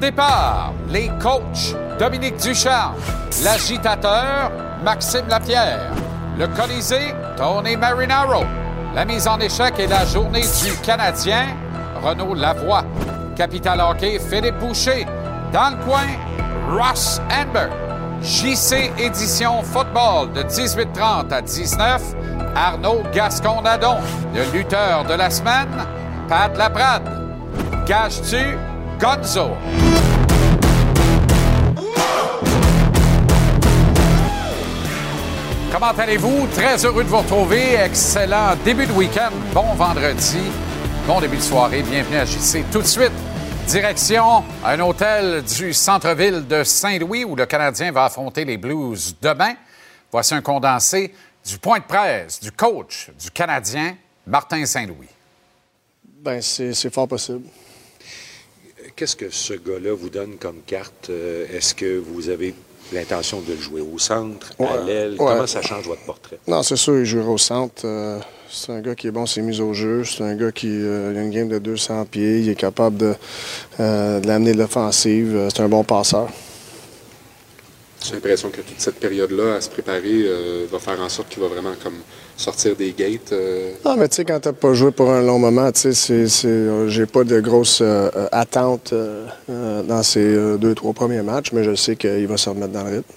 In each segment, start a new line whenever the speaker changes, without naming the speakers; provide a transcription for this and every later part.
Départ, les coachs Dominique Duchamp, l'agitateur Maxime Lapierre, le Colisée Tony Marinaro, la mise en échec et la journée du Canadien Renaud Lavoie, Capital Hockey Philippe Boucher, dans le coin Ross Amber, JC Édition Football de 18h30 à 19 Arnaud Gascon-Nadon, le lutteur de la semaine, Pat Laprade. Gage-tu Gonzo? Comment allez-vous? Très heureux de vous retrouver. Excellent début de week-end. Bon vendredi. Bon début de soirée. Bienvenue à JC. Tout de suite, direction un hôtel du centre-ville de Saint-Louis où le Canadien va affronter les Blues demain. Voici un condensé du point de presse du coach du Canadien, Martin Saint-Louis.
Ben, c'est fort possible.
Qu'est-ce que ce gars-là vous donne comme carte? Euh, est-ce que vous avez l'intention de le jouer au centre, à l'aile? Comment ça change votre portrait?
Non, c'est sûr, il jouera au centre. Euh, c'est un gars qui est bon, c'est mis au jeu. C'est un gars qui euh, a une game de 200 pieds. Il est capable de, de l'amener de l'offensive. C'est un bon passeur.
J'ai l'impression que toute cette période-là, à se préparer, va faire en sorte qu'il va vraiment comme sortir des gates.
Non, mais tu sais, quand t'as pas joué pour un long moment, tu sais, j'ai pas de grosses attentes dans ces deux, trois premiers matchs, mais je sais qu'il va se remettre dans le rythme.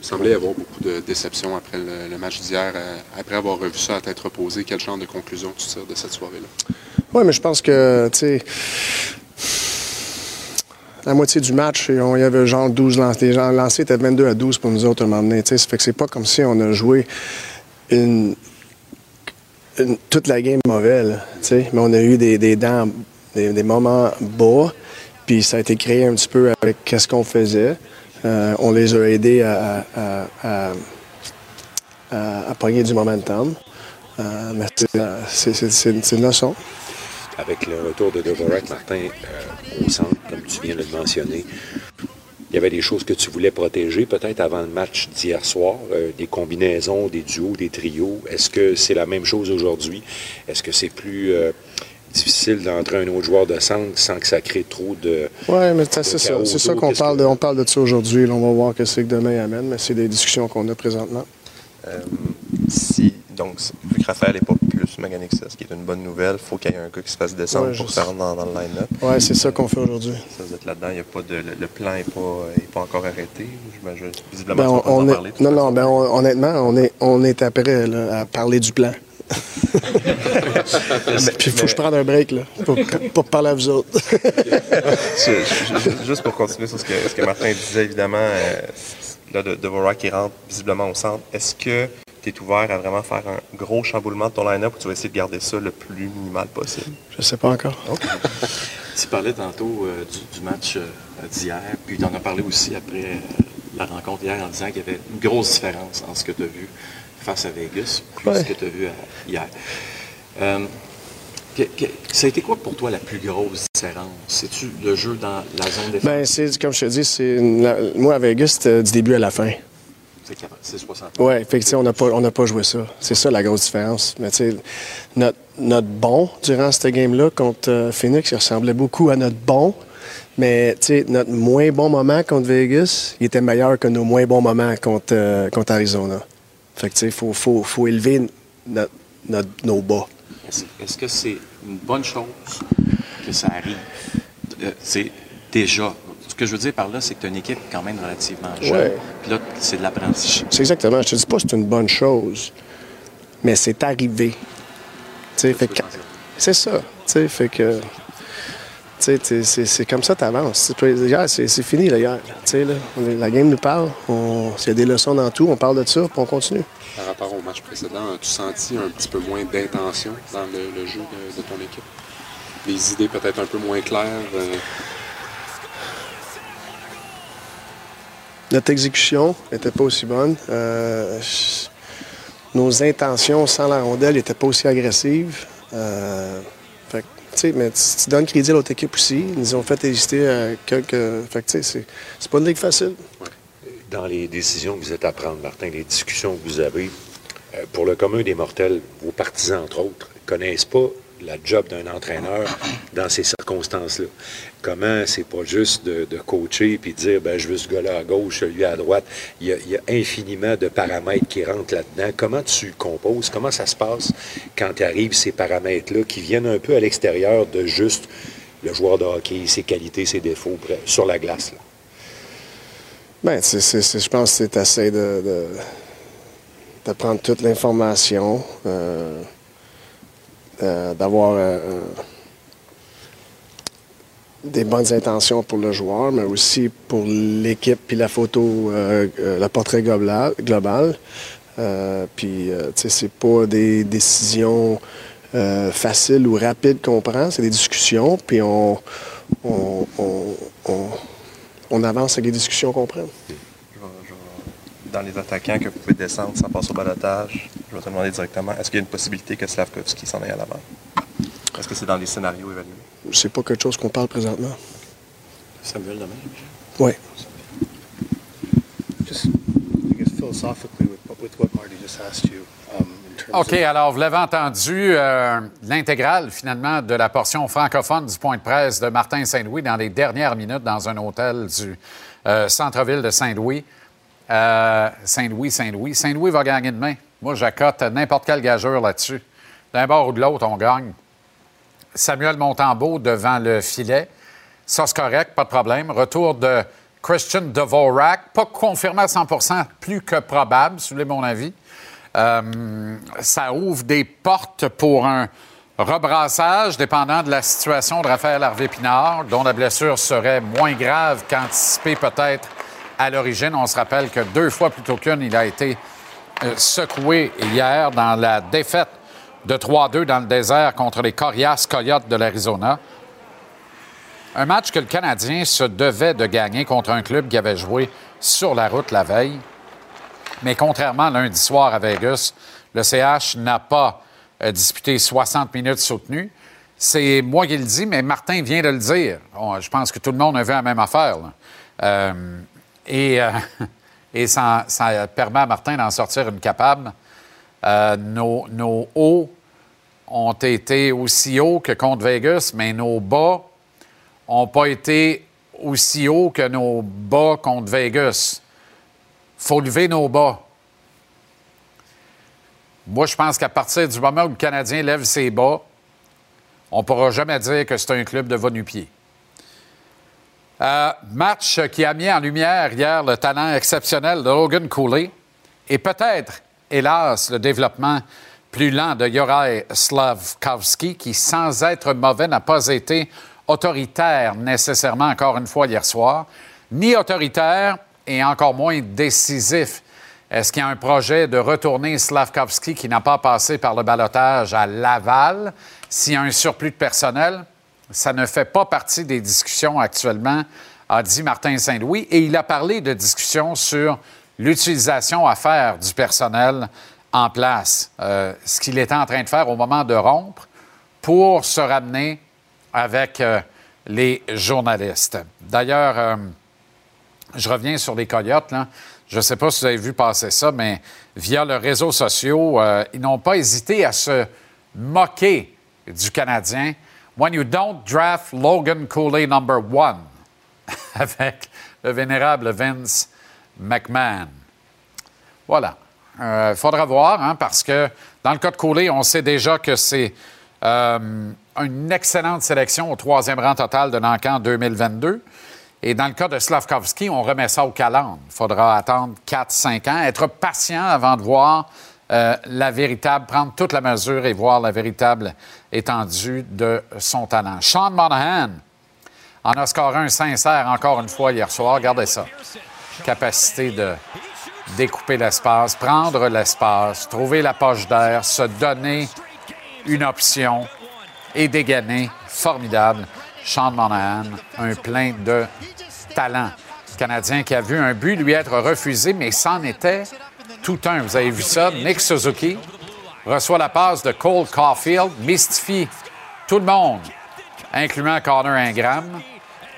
Il semblait, y avoir beaucoup de déception après le, match d'hier. après avoir revu ça à tête reposée, quel genre de conclusion tu tires de cette soirée-là?
Oui, mais je pense que, tu sais, la moitié du match, on y avait genre 12 lancés. Les gens lancés étaient 22 à 12 pour nous autres à un moment donné. Ça fait que c'est pas comme si on a joué une, toute la game mauvaise, mais on a eu des, dents, des, moments bas, puis ça a été créé un petit peu avec qu'est-ce qu'on faisait. Euh, on les a aidés à, à, à, pogner du momentum. Euh, mais c'est une leçon.
Avec le retour de Dvorak, Martin, euh, au centre, comme tu viens de le mentionner, il y avait des choses que tu voulais protéger peut-être avant le match d'hier soir, euh, des combinaisons, des duos, des trios. Est-ce que c'est la même chose aujourd'hui? Est-ce que c'est plus euh, difficile d'entrer un autre joueur de centre sans que ça crée trop de.
Oui, mais c'est ça. C'est ça qu'on parle, de, on parle de ça aujourd'hui. On va voir ce que c'est que demain amène, mais c'est des discussions qu'on a présentement.
Euh, si, donc, vu que Raphaël n'est pas plus mécanique ce qui est une bonne nouvelle, il faut qu'il y ait un gars qui se fasse descendre pour se rendre dans, le line-up.
Oui, c'est ça qu'on fait aujourd'hui.
Ça, vous êtes là-dedans, y a pas de, le, plan n'est pas, pas, encore arrêté.
Visiblement, ben, on, on parler, Non, non, ben, honnêtement, on est, on est après à parler du plan. Puis il faut que je prenne un break là, pour, pour, parler à vous autres.
juste pour continuer sur ce que, ce que Martin disait, évidemment, euh, là, de, de qui rentre visiblement au centre, est-ce que tu es ouvert à vraiment faire un gros chamboulement de ton line-up ou tu vas essayer de garder ça le plus minimal possible?
Je sais pas encore.
tu parlais tantôt euh, du, match euh, d'hier, puis tu en as parlé aussi après euh, la rencontre hier en disant qu'il y avait une grosse différence entre ce que tu as vu face à Vegas et ce que tu as vu hier. ça a été quoi pour toi la plus grosse différence? C'est-tu le jeu dans la zone défensive?
Ben, c'est, comme je te dis, c'est moi à Vegas, c'était du début à la fin.
C'est 60.
Oui, effectivement, on n'a pas, pas joué ça. C'est ça la grosse différence. Mais tu sais, notre, notre bon durant cette game-là contre euh, Phoenix, il ressemblait beaucoup à notre bon. Mais tu sais, notre moins bon moment contre Vegas, il était meilleur que nos moins bons moments contre, euh, contre Arizona. Fait que tu sais, il faut, faut, faut, élever notre, notre, nos bas.
Est-ce que c'est une bonne chose que ça arrive? Euh, c'est déjà que je veux dire par là, c'est que tu as une équipe quand même relativement jeune. Puis là, c'est de l'apprentissage.
C'est exactement. Je te dis pas que c'est une bonne chose, mais c'est arrivé. C'est ça. Fait que. C'est comme ça que tu avances. C'est fini, là, hier. Là, la game nous parle. S'il y a des leçons dans tout, on parle de ça, puis on continue.
Par rapport au match précédent, as-tu senti un petit peu moins d'intention dans le, jeu de, ton équipe? Les idées peut-être un peu moins claires? Euh,
Notre exécution n'était pas aussi bonne. Euh, nos intentions sans la rondelle n'étaient pas aussi agressives. Euh, fait, mais tu, donnes crédit à l'autre équipe aussi. Ils nous ont fait hésiter à quelques. Fait c'est, c'est pas une ligue facile.
Dans les décisions que vous êtes à prendre, Martin, les discussions que vous avez, euh, pour le commun des mortels, vos partisans, entre autres, connaissent pas la job d'un entraîneur dans ces circonstances-là. Comment c'est pas juste de, coacher puis de dire ben, je veux ce gars-là à gauche, celui à droite. Il y, a, infiniment de paramètres qui rentrent là-dedans. Comment tu composes? Comment ça se passe quand arrivent ces paramètres-là qui viennent un peu à l'extérieur de juste le joueur de hockey, ses qualités, ses défauts sur la glace? Là?
Bien, je pense que c'est assez de, de, prendre toute l'information. Euh, d'avoir euh, euh, des bonnes intentions pour le joueur, mais aussi pour l'équipe, puis la photo, le portrait global. global. puis, tu sais, c'est pas des décisions faciles ou rapides qu'on prend, c'est des discussions, puis on, on, on, avance avec les discussions qu'on prend
dans les attaquants que vous pouvez descendre sans passer au balotage, je vais te demander directement, est-ce qu'il y a une possibilité que Slavkovski s'en aille à l'avant? Est-ce que c'est dans les scénarios évalués?
C'est pas quelque chose qu'on parle présentement.
Samuel demain?
Oui.
OK, alors vous l'avez entendu, euh, l'intégrale finalement de la portion francophone du point de presse de Martin Saint-Louis dans les dernières minutes dans un hôtel du euh, centre-ville de Saint-Louis. Euh, Saint-Louis, Saint-Louis. Saint-Louis va gagner demain. Moi, j'accote n'importe quelle gageure là-dessus. D'un bord ou de l'autre, on gagne. Samuel Montembeau devant le filet. Ça, c'est correct, pas de problème. Retour de Christian Dvorak. Pas confirmé à 100% plus que probable, voulez mon avis. Euh, ça ouvre des portes pour un rebrassage, dépendant de la situation de Raphaël Harvey-Pinard, dont la blessure serait moins grave qu'anticipé peut-être à l'origine. On se rappelle que deux fois plutôt qu'une, il a été euh, secoué hier dans la défaite de 3-2 dans le désert contre les Corias Coyotes de l'Arizona. Un match que le Canadien se devait de gagner contre un club qui avait joué sur la route la veille. Mais contrairement lundi soir à Vegas, le CH n'a pas euh, disputé 60 minutes soutenues. C'est moi qui le dis, mais Martin vient de le dire. je pense que tout le monde a vu la même affaire. Euh, et, euh, ça, permet à Martin d'en sortir une capable. Euh, nos, nos, hauts ont été aussi hauts que contre Vegas, mais nos bas n'ont pas été aussi hauts que nos bas contre Vegas. Faut lever nos bas. Moi, je pense qu'à partir du moment où le Canadien lève ses bas, on ne pourra jamais dire que c'est un club de va pied euh, match qui a mis en lumière hier le talent exceptionnel de Logan Cooley et peut-être, hélas, le développement plus lent de Juraj Slavkovski, qui, sans être mauvais, n'a pas été autoritaire nécessairement, encore une fois, hier soir, ni autoritaire et encore moins décisif. Est-ce qu'il y a un projet de retourner Slavkovski qui n'a pas passé par le balotage à Laval? S'il y a un surplus de personnel, ça ne fait pas partie des discussions actuellement, a dit Martin Saint-Louis. Et il a parlé de discussions sur l'utilisation à faire du personnel en place, euh, ce qu'il était en train de faire au moment de rompre pour se ramener avec euh, les journalistes. D'ailleurs, euh, je reviens sur les Coyotes. Je ne sais pas si vous avez vu passer ça, mais via leurs réseaux sociaux, ils n'ont pas hésité à se moquer du Canadien When you don't draft Logan Cooley number one, avec le vénérable Vince McMahon. Voilà. Il euh, faudra voir, hein, parce que dans le cas de Cooley, on sait déjà que c'est euh, une excellente sélection au troisième rang total de Nancan 2022. Et dans le cas de Slavkovski, on remet ça au calendrier. Il faudra attendre 4-5 ans, être patient avant de voir euh, la véritable, prendre toute la mesure et voir la véritable étendue de son talent. Sean Monahan en a scoré un sincère encore une fois hier soir. Regardez ça. Capacité de découper l'espace, prendre l'espace, trouver la poche d'air, se donner une option et dégainer. Formidable. Sean Monahan, un plein de talent. Canadien qui a vu un but lui être refusé, mais c'en était tout un. Vous avez vu ça? Nick Suzuki reçoit la passe de Cole Caulfield, mystifie tout le monde, incluant Connor Ingram.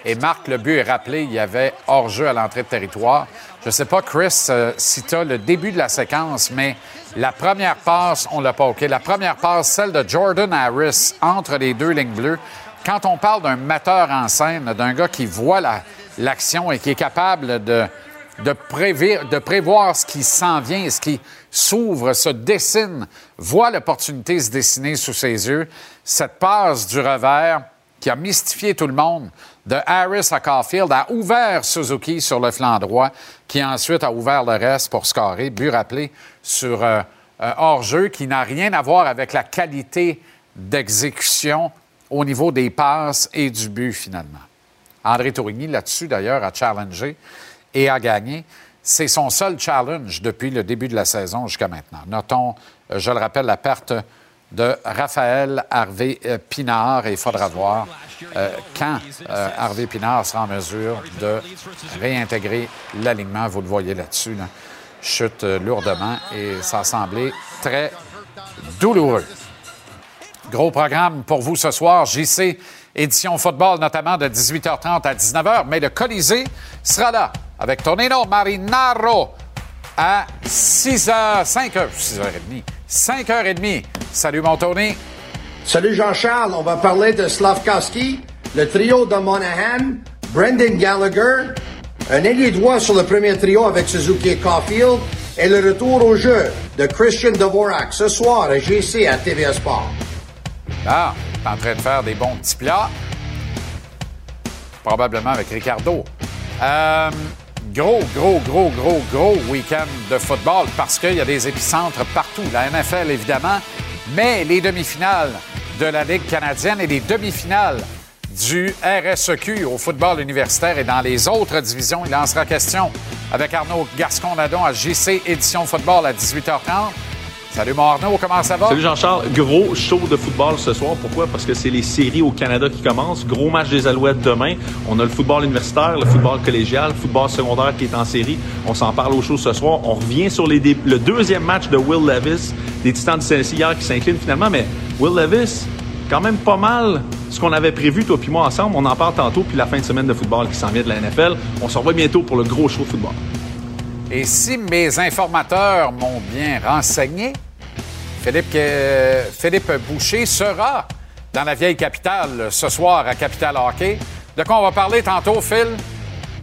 et marque le but et rappelé. Il y avait hors-jeu à l'entrée de territoire. Je ne sais pas, Chris, euh, si le début de la séquence, mais la première passe, on l'a pas OK? La première passe, celle de Jordan Harris entre les deux lignes bleues. Quand on parle d'un metteur en scène, d'un gars qui voit l'action et qui est capable de, de, prévoir ce qui s'en vient, ce qui s'ouvre, se dessine, voit l'opportunité se dessiner sous ses yeux, cette passe du revers qui a mystifié tout le monde, de Harris à Caulfield, a ouvert Suzuki sur le flanc droit, qui ensuite a ouvert le reste pour scorer. But rappelé sur euh, hors-jeu qui n'a rien à voir avec la qualité d'exécution au niveau des passes et du but finalement. André Tourigny, là-dessus d'ailleurs, a challengé et a gagné. C'est son seul challenge depuis le début de la saison jusqu'à maintenant. Notons, euh, je le rappelle, la perte de Raphaël Harvey euh, Pinard et il faudra voir euh, quand Harvey Pinard sera en mesure de réintégrer l'alignement. Vous le voyez là-dessus. Chute lourdement et ça a semblé très douloureux. Gros programme pour vous ce soir. JC, édition football notamment de 18h30 à 19h, mais le Colisée sera là avec Tonino Marinaro à 6h, 5h, 6h30, 5h30. Salut mon Tony.
Salut Jean-Charles, on va parler de Slavkowski, le trio de Monahan, Brendan Gallagher, un ailier droit sur le premier trio avec Suzuki et Caulfield, et le retour au jeu de Christian Dvorak ce soir à GC à TVA Sport.
Ah, en train de faire des bons petits plats. Probablement avec Ricardo. Euh, gros, gros, gros, gros, gros week-end de football parce qu'il y a des épicentres partout. La NFL, évidemment, mais les demi-finales de la Ligue canadienne et les demi-finales du RSEQ au football universitaire et dans les autres divisions. Il en sera question avec Arnaud Gascon-Nadon à JC Édition Football à 18h30. Salut mon Arnaud, comment ça va?
Salut Jean-Charles. Gros show de football ce soir. Pourquoi? Parce que c'est les séries au Canada qui commencent. Gros match des Alouettes demain. On a le football universitaire, le football collégial, le football secondaire qui est en série. On s'en parle au show ce soir. On revient sur les le deuxième match de Will Levis, des Titans du Tennessee hier qui s'inclinent finalement. Mais Will Levis, quand même pas mal ce qu'on avait prévu, toi puis moi, ensemble. On en parle tantôt, puis la fin de semaine de football qui s'en vient de la NFL. On se revoit bientôt pour le gros show de football.
Et si mes informateurs m'ont bien renseigné, Philippe, Philippe Boucher sera dans la vieille capitale ce soir à Capital Hockey. De quoi on va parler tantôt, Phil?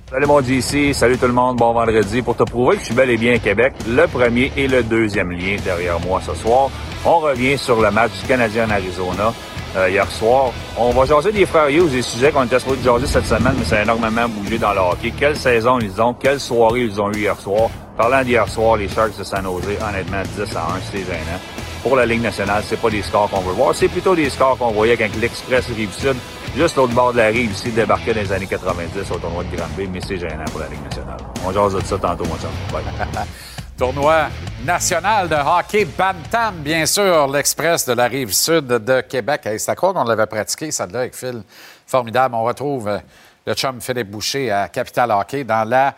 Salut mon JC, salut tout le monde, bon vendredi. Pour te prouver que je suis bel et bien Québec, le premier et le deuxième lien derrière moi ce soir. On revient sur le match du Canadien en Arizona euh, hier soir. On va jaser des frères Hughes, des sujets qu'on était supposé jaser cette semaine, mais ça a énormément bougé dans le hockey. Quelle saison ils ont, quelle soirée ils ont eu hier soir. Parlant d'hier soir, les Sharks de San Jose, honnêtement, 10 à 1, c'est gênant pour la Ligue nationale, c'est pas des scores qu'on veut voir. C'est plutôt des scores qu'on voyait quand l'Express Rive-Sud, juste l'autre bord de la rive ici, débarquait dans les années 90 au tournoi de Granby, mais c'est gênant pour la Ligue nationale. On jase de ça tantôt, mon chum.
tournoi national de hockey Bantam, bien sûr, l'Express de la rive sud de Québec. c'est à quoi qu'on l'avait pratiqué, ça là, avec Phil. Formidable. On retrouve euh, le chum Philippe Boucher à Capital Hockey dans la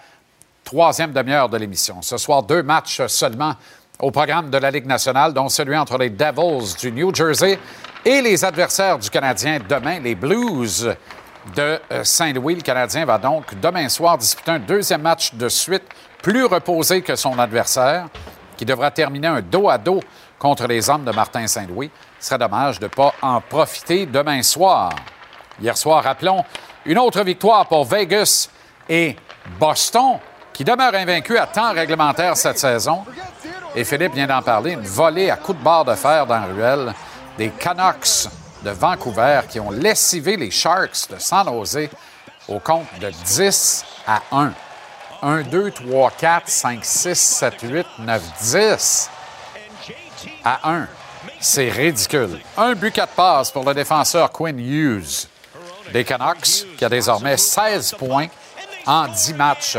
troisième demi-heure de l'émission. Ce soir, deux matchs seulement au programme de la Ligue nationale, dont celui entre les Devils du New Jersey et les adversaires du Canadien demain, les Blues de euh, Saint-Louis. Le Canadien va donc demain soir disputer un deuxième match de suite, plus reposé que son adversaire, qui devra terminer un dos à dos contre les hommes de Martin Saint-Louis. Ce serait dommage de ne pas en profiter demain soir. Hier soir, rappelons, une autre victoire pour Vegas et Boston, qui demeurent invaincus à temps réglementaire cette saison. Et Philippe vient d'en parler, une volée à coups de barre de fer dans la ruelle des Canucks de Vancouver qui ont lessivé les Sharks de San Jose au compte de 10 à 1. 1, 2, 3, 4, 5, 6, 7, 8, 9, 10 à 1. C'est ridicule. Un but, quatre passes pour le défenseur Quinn Hughes des Canucks, qui a désormais 16 points en 10 matchs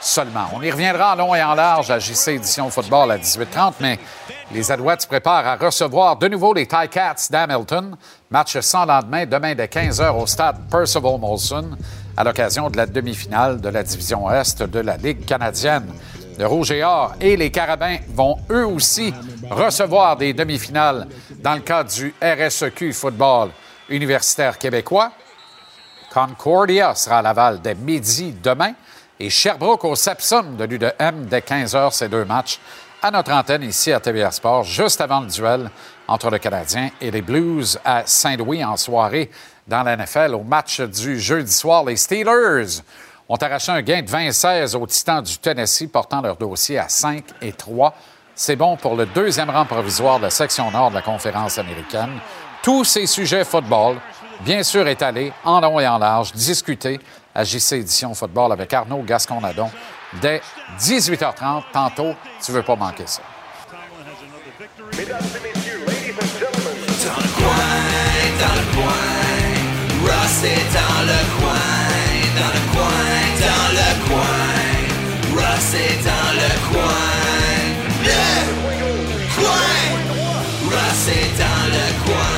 seulement. On y reviendra en long et en large à JC Édition Football à 18h30, mais les Alouettes se préparent à recevoir de nouveau les Cats d'Hamilton. Match sans lendemain, demain dès 15h au stade Percival Molson, à l'occasion de la demi-finale de la division Est de la Ligue canadienne. Le Rouge et Or et les Carabins vont eux aussi recevoir des demi-finales dans le cadre du RSEQ Football universitaire québécois. Concordia sera à Laval dès midi demain. Et Sherbrooke au Sepsum de l'UDM dès 15 h, ces deux matchs à notre antenne ici à TVA Sport, juste avant le duel entre le Canadien et les Blues à Saint-Louis en soirée dans la NFL. Au match du jeudi soir, les Steelers ont arraché un gain de 20-16 aux Titans du Tennessee, portant leur dossier à 5 et 3. C'est bon pour le deuxième rang provisoire de la section nord de la conférence américaine. Tous ces sujets football, bien sûr étalés en long et en large, discutés à JC Édition Football avec Arnaud Gasconadon dès 18h30. Tantôt, tu veux pas manquer ça.
Coin, dans le coin, Ross est dans le coin, dans le coin, dans le coin, dans le coin, le dans le coin.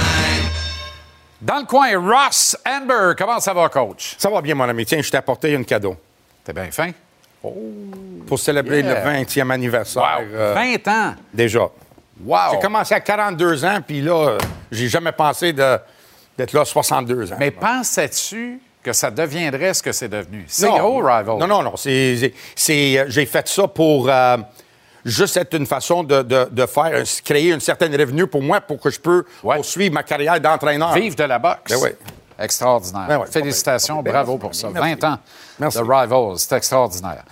Dans le coin, Ross Amber, comment ça va, coach?
Ça va bien, mon ami. Tiens, je t'ai apporté un cadeau.
T'es bien fin?
Pour célébrer
Yeah.
le 20e anniversaire. euh,
20 ans!
déjà.
Wow!
J'ai commencé à 42 ans, puis là, euh, j'ai jamais pensé de- d'être là à 62 ans.
Mais pensais-tu que ça deviendrait ce que c'est devenu? C'est gros, Rival.
Non, non, non. c'est- euh, j'ai fait ça pour euh, juste être une façon de, de- de faire, euh, créer une certaine revenu pour moi pour que je peux
Ouais.
poursuivre ma carrière d'entraîneur.
Vive de la boxe.
Ben oui.
Extraordinaire.
Ben oui.
Félicitations,
Ben
bravo pour ça.
Merci.
20 ans
Merci.
de Rivals, c'est extraordinaire.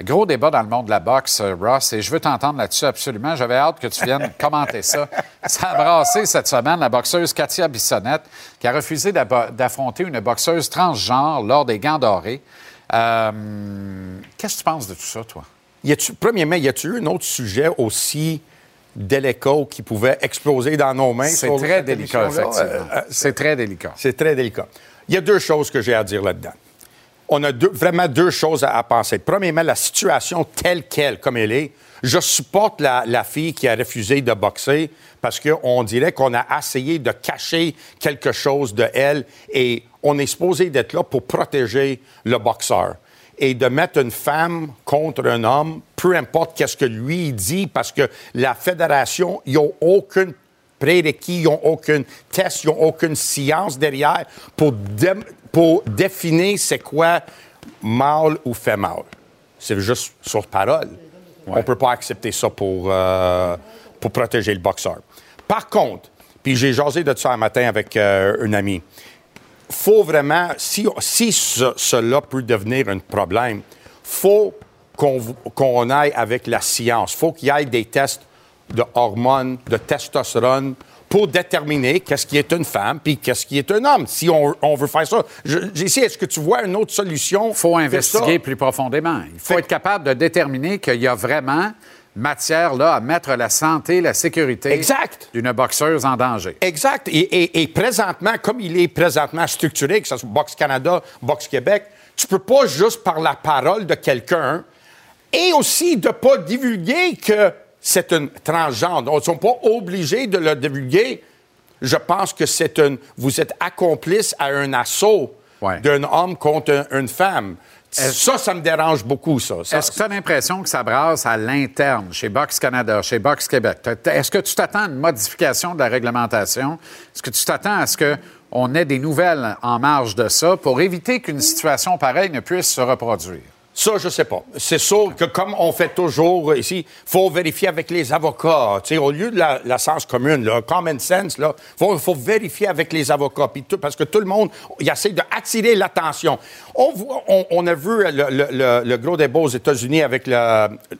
Gros débat dans le monde de la boxe, euh, Ross, et je veux t'entendre là-dessus absolument. J'avais hâte que tu viennes commenter ça. Ça a brassé cette semaine la boxeuse Katia Bissonnette, qui a refusé d'affronter une boxeuse transgenre lors des Gants dorés. Euh, Qu'est-ce que tu penses de tout ça, toi?
Y a-tu, premièrement, y a-tu eu un autre sujet aussi délicat qui pouvait exploser dans nos mains?
C'est très délicat, effectivement.
Euh, euh,
c'est très délicat.
C'est très délicat. Il y a deux choses que j'ai à dire là-dedans. On a vraiment deux choses à, penser. Premièrement, la situation telle qu'elle, comme elle est. Je supporte la, fille qui a refusé de boxer parce qu'on dirait qu'on a essayé de cacher quelque chose de elle et on est supposé d'être là pour protéger le boxeur. Et de mettre une femme contre un homme, peu importe qu'est-ce que lui dit, parce que la fédération, ils n'ont aucune prérequis, ils n'ont aucun test, ils n'ont aucune science derrière pour, dé- pour définir c'est quoi mâle ou femelle. C'est juste sur parole. On ne peut pas accepter ça pour, euh, pour protéger le boxeur. Par contre, puis j'ai jasé de ça un matin avec euh, un ami, faut vraiment, si, si ce- cela peut devenir un problème, faut qu'on qu'on aille avec la science. faut qu'il y ait des tests de hormones, de testostérone, pour déterminer qu'est-ce qui est une femme puis qu'est-ce qui est un homme, si on, on veut faire ça. Essayé, est-ce que tu vois une autre solution?
Il faut investiguer plus profondément. Il faut
Fait-
être capable de déterminer qu'il y a vraiment matière là à mettre la santé, la sécurité d'une boxeuse en danger.
Exact. Et, et- et présentement, comme il est présentement structuré, que ce soit Boxe Canada, Boxe Québec, tu peux pas juste par la parole de quelqu'un et aussi de pas divulguer que c'est une transgenre. Ils ne sont pas obligés de le divulguer. Je pense que c'est une. Vous êtes accomplice à un assaut
Ouais.
d'un homme contre un- une femme. Ça, ça me dérange beaucoup, ça. Ça-
Est-ce que tu as l'impression que ça brasse à l'interne, chez Boxe Canada, chez Boxe Québec? Est-ce que tu t'attends à une modification de la réglementation? Est-ce que tu t'attends à ce qu'on ait des nouvelles en marge de ça pour éviter qu'une situation pareille ne puisse se reproduire?
Ça, je sais pas. C'est sûr que comme on fait toujours ici, faut vérifier avec les avocats. Au lieu de la, sens commune, le common sense, il faut, vérifier avec les avocats. tout- parce que tout le monde, il essaie d'attirer l'attention. On, on, a vu le, le- gros débat aux États-Unis avec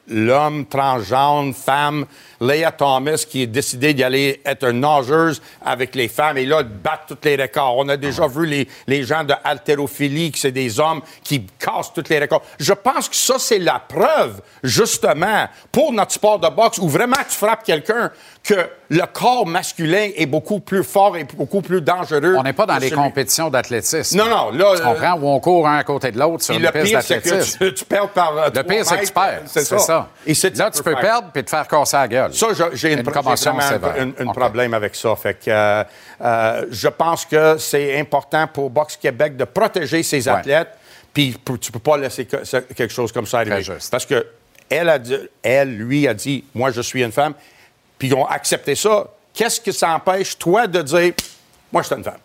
l'homme transgenre, femme, Leah Thomas, qui a décidé d'y aller être une nageuse avec les femmes et là, battre tous les records. On a déjà vu les, les gens de haltérophilie, que c'est des hommes qui cassent tous les records. Je pense que ça, c'est la preuve, justement, pour notre sport de boxe, où vraiment tu frappes quelqu'un, que le corps masculin est beaucoup plus fort et beaucoup plus dangereux.
On n'est pas dans les
celui-
compétitions d'athlétisme.
Non, non, là,
Tu comprends? Où on court un à côté de l'autre sur une
le
piste d'athlétisme.
tu, tu perds par euh,
Le pire, c'est que tu perds.
C'est ça.
ça.
Et c'est
Là, tu peux
faire.
perdre puis te faire casser la gueule.
Ça, j'ai une,
Une sévère.
un, un problème avec ça. Fait que, euh, euh, je pense que c'est important pour Boxe Québec de protéger ses athlètes. Puis tu peux pas laisser que- quelque chose comme ça arriver.
Très juste.
Parce que elle, a dit- elle, lui, a dit, moi, je suis une femme. Puis ils ont accepté ça. Qu'est-ce que ça empêche, toi, de dire, moi, je suis une femme?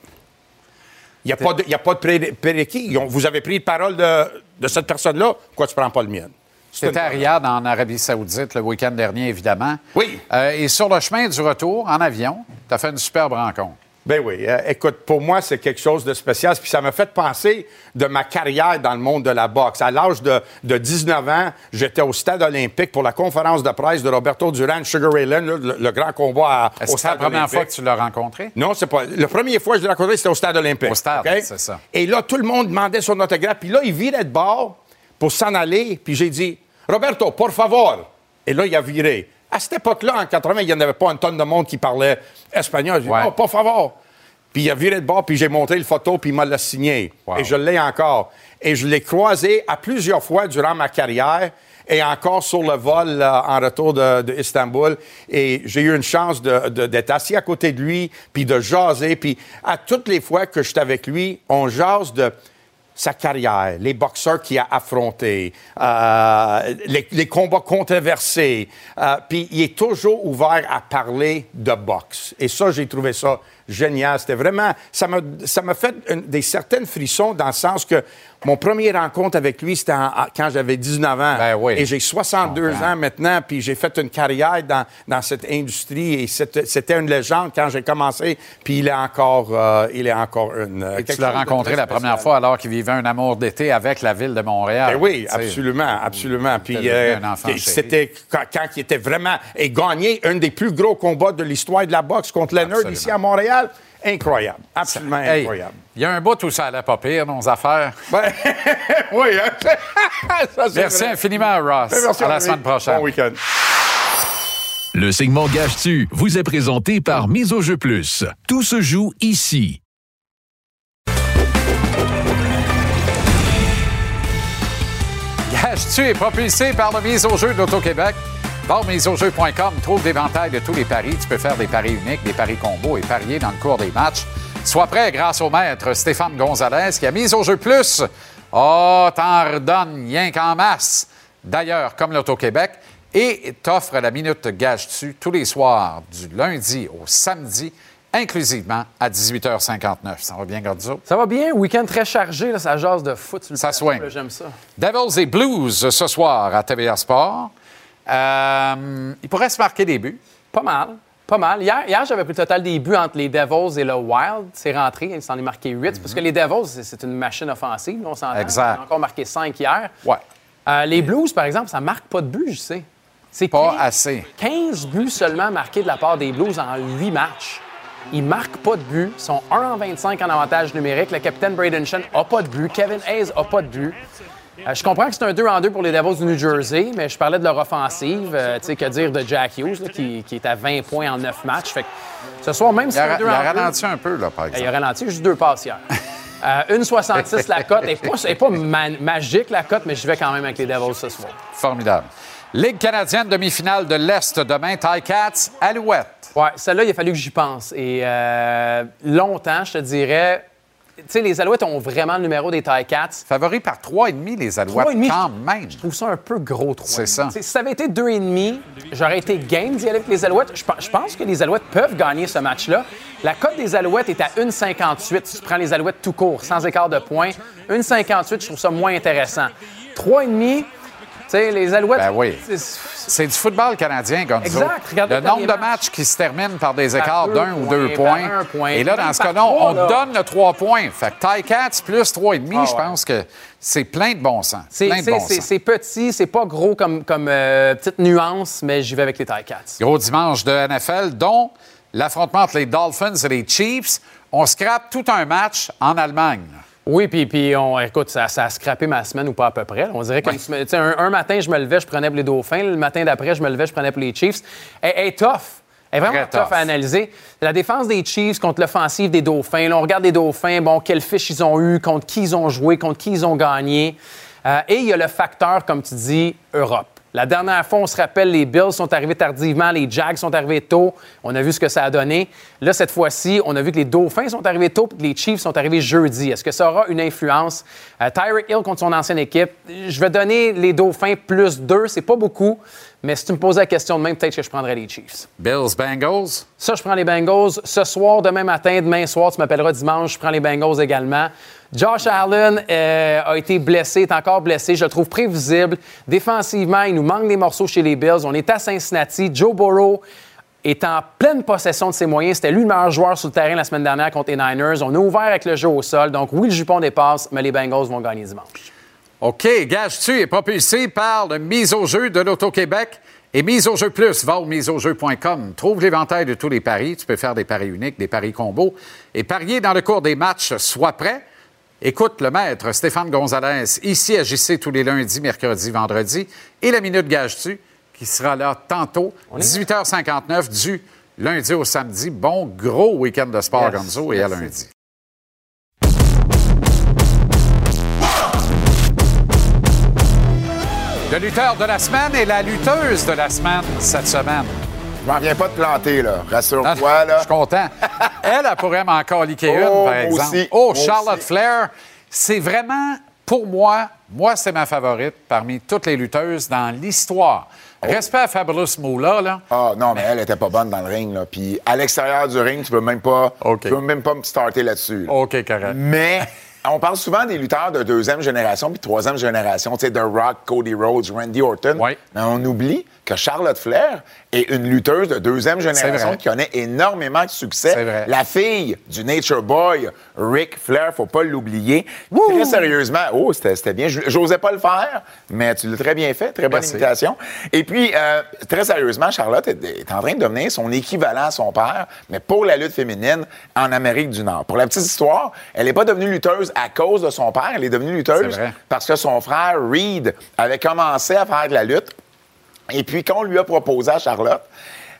Il n'y a, pas de- pré- prérequis. Vous avez pris une parole de, de cette personne-là, pourquoi tu ne prends pas le mien?
C'était à Riyad, en Arabie Saoudite, le week-end dernier, évidemment.
Oui.
Euh, et sur le chemin du retour, en avion, tu as fait une superbe rencontre.
Ben oui. Euh, écoute, pour moi, c'est quelque chose de spécial. Puis ça m'a fait penser de ma carrière dans le monde de la boxe. À l'âge de, de 19 ans, j'étais au stade olympique pour la conférence de presse de Roberto Duran, Sugar Ray Leonard, le, le grand combat à- au
c'est la
stade
première
olympique.
fois que tu l'as rencontré?
Non, c'est pas. La première fois que je l'ai rencontré, c'était au stade olympique.
Au stade,
OK?
c'est ça.
Et là, tout le monde demandait son autographe. Puis là, il virait de bord pour s'en aller. Puis j'ai dit, Roberto, por favor. Et là, il a viré. À cette époque-là, en 80, il n'y en avait pas une tonne de monde qui parlait espagnol. J'ai dit,
Ouais.
oh, por favor. Puis il a viré de bord, puis j'ai montré le photo, puis il m'a l'a signé.
Wow.
Et je l'ai encore. Et je l'ai croisé à plusieurs fois durant ma carrière et encore sur le vol euh, en retour de, de Istanbul. Et j'ai eu une chance de- de- d'être assis à côté de lui, puis de jaser. Puis à toutes les fois que j'étais avec lui, on jase de sa carrière, les boxeurs qu'il a affrontés, euh, les, combats controversés. Euh, puis il est toujours ouvert à parler de boxe. Et ça, j'ai trouvé ça génial. C'était vraiment... Ça m'a ça m'a fait une- des certaines frissons dans le sens que mon premier rencontre avec lui, c'était en- en- quand j'avais 19 ans.
Ben oui.
Et j'ai 62
comprends.
ans maintenant, puis j'ai fait une carrière dans, dans cette industrie. Et c'était une légende quand j'ai commencé, puis il est encore, euh, il est encore une... euh,
Et tu l'as rencontré la première fois alors qu'il vivait un amour d'été avec la ville de Montréal.
Ben oui, absolument, absolument. Puis euh, c'était quand, quand il était vraiment et gagné un des plus gros combats de l'histoire de la boxe contre Leonard ici à Montréal, incroyable, absolument
Hey,
incroyable.
Il y a un bout où ça allait pas pire, nos affaires.
Ben, oui, hein? Ça,
Merci
vrai.
infiniment, Ross.
Ben, merci,
à la semaine prochaine.
Bon week-end.
Le segment Gage-tu vous est présenté par Mise au jeu plus. Tout se joue ici.
Gage-tu est propulsé par le mise au jeu d'Auto-Québec. Voir miseaujeu.com trouve l'éventail de tous les paris. Tu peux faire des paris uniques, des paris combos et parier dans le cours des matchs. Sois prêt grâce au maître Stéphane Gonzalez qui a mis au jeu plus. Oh, t'en redonnes rien qu'en masse. D'ailleurs, comme l'Auto-Québec, et t'offre la minute Gage-tu tous les soirs du lundi au samedi, inclusivement à 18h59. Ça va bien, Gordo?
Ça va bien, week-end très chargé, là, ça jase de foot. sur le
Ça
là, J'aime ça.
Devils et Blues ce soir à TVA Sport. Euh, il pourrait se marquer des buts.
Pas mal. Pas mal. Hier, hier j'avais pris le total des buts entre les Devils et le Wild. C'est rentré, il s'en est marqué 8. Parce que les Devils, c'est- une machine offensive, on s'entend.
Exact.
Ils ont encore marqué 5 hier.
Ouais.
Euh, les Blues, par exemple, ça marque pas de buts, je sais. C'est
Pas
15
assez.
15 buts seulement marqués de la part des Blues en 8 matchs. Ils marquent pas de buts. Ils sont 1 en 25 en avantage numérique. Le capitaine Braden Shen n'a pas de but. Kevin Hayes n'a pas de but. Euh, je comprends que c'est un 2 en 2 pour les Devils du New Jersey, mais je parlais de leur offensive. Euh, tu sais, que dire de Jack Hughes, là, qui, qui est à 20 points en 9 matchs. Fait que ce soir, même si
Il
c'est
a,
2
il a
en 2...
ralenti un peu, là, par
Il a
exemple.
ralenti juste deux passes hier. Euh, 1,66 la cote. Elle n'est pas, ma- magique, la cote, mais je vais quand même avec les Devils ce soir.
Formidable. Ligue canadienne, demi-finale de l'Est demain. Ticats, Alouette.
Ouais, celle-là, il a fallu que j'y pense. Et euh, longtemps, je te dirais. Sais, les Alouettes ont vraiment le numéro des Ticats.
Favori par 3,5 les Alouettes,
3,5,
quand
je-
même.
Je trouve ça un peu gros, 3.
C'est ça.
si ça avait été 2,5, j'aurais été game d'y aller avec les Alouettes. Je, pe- je pense que les Alouettes peuvent gagner ce match-là. La cote des Alouettes est à 1,58 si tu prends les Alouettes tout court, sans écart de points. 1,58, je trouve ça moins intéressant. 3,5, tu sais, les Alouettes.
Ben oui.
c'est-
du football canadien, Gonzo.
Exact.
Le nombre de matchs qui se terminent par des écarts d'un ou deux
points, point.
Et là, dans ce cas-là, on
trois, là.
donne le 3 points. Fait que Ticats plus 3,5,
Ah
je pense que c'est plein de bon sens.
C'est
bon
petit, c'est pas gros comme, comme euh, petite nuance, mais j'y vais avec les Ticats.
Gros dimanche de NFL, dont l'affrontement entre les Dolphins et les Chiefs. On scrape tout un match en Allemagne.
Oui, puis, puis on, écoute, ça, ça a scrappé ma semaine ou pas à peu près. On dirait qu'un un, un matin, je me levais, je prenais pour les Dauphins. Le matin d'après, je me levais, je prenais pour les Chiefs. Elle, elle est tough. Elle est vraiment
tough.
à analyser. La défense des Chiefs contre l'offensive des Dauphins. Là, on regarde les Dauphins, bon, quelle fiche ils ont eu, contre qui ils ont joué, contre qui ils ont gagné. Euh, et il y a le facteur, comme tu dis, Europe. La dernière fois, on se rappelle, les Bills sont arrivés tardivement, les Jags sont arrivés tôt. On a vu ce que ça a donné. Là, cette fois-ci, on a vu que les Dauphins sont arrivés tôt et que les Chiefs sont arrivés jeudi. Est-ce que ça aura une influence? Euh, Tyreek Hill contre son ancienne équipe, je vais donner les Dauphins plus deux. C'est pas beaucoup, mais si tu me posais la question de même, peut-être que je prendrais les Chiefs.
Bills, Bengals?
Ça, je prends les Bengals. Ce soir, demain matin, demain soir, tu m'appelleras dimanche, je prends les Bengals également. Josh Allen euh, a été blessé, est encore blessé. Je le trouve prévisible. Défensivement, il nous manque des morceaux chez les Bills. On est à Cincinnati. Joe Burrow est en pleine possession de ses moyens. C'était lui le meilleur joueur sur le terrain la semaine dernière contre les Niners. On a ouvert avec le jeu au sol. Donc, oui, le jupon dépasse, mais les Bengals vont gagner dimanche.
OK, Gage-tu est propulsé par le mise au jeu de l'Auto-Québec et mise au jeu plus. Va au miseaujeu.com. Trouve l'éventail de tous les paris. Tu peux faire des paris uniques, des paris combos et parier dans le cours des matchs. Sois prêt. Écoute le maître Stéphane Gonzalez ici à JC tous les lundis, mercredis, vendredis et la Minute Gage-tu qui sera là tantôt, 18h59 du lundi au samedi. Bon gros week-end de sport,
Yes,
Gonzo, et à lundi. Le lutteur de la semaine et la lutteuse de la semaine cette semaine.
Je m'en viens pas de planter, là. Rassure-toi,
Ah,
là.
Je suis content. Elle, elle pourrait m'encore liquer une,
Oh,
par exemple.
aussi,
oh, Charlotte
aussi.
Flair, c'est vraiment, pour moi, moi, c'est ma favorite parmi toutes les lutteuses dans l'histoire. Respect à Fabulous Moolah, là.
Ah non, mais elle était pas bonne dans le ring. Là. Puis à l'extérieur du ring, tu peux même pas, tu peux même pas me starter là-dessus. là.
OK, correct.
Mais on parle souvent des lutteurs de deuxième génération puis de troisième génération, tu sais, The Rock, Cody Rhodes, Randy Orton. Mais on oublie que Charlotte Flair est une lutteuse de deuxième génération qui connaît énormément de succès. La fille du Nature Boy, Ric Flair, faut pas l'oublier. Très sérieusement, oh, c'était bien. Je- J'osais pas le faire, mais tu l'as très bien fait. Très bonne
Merci.
imitation. Et puis, euh, très sérieusement, Charlotte est, est en train de devenir son équivalent à son père, mais pour la lutte féminine en Amérique du Nord. Pour la petite histoire, elle n'est pas devenue lutteuse à cause de son père, elle est devenue lutteuse parce que son frère Reed avait commencé à faire de la lutte. Et puis, quand on lui a proposé à Charlotte,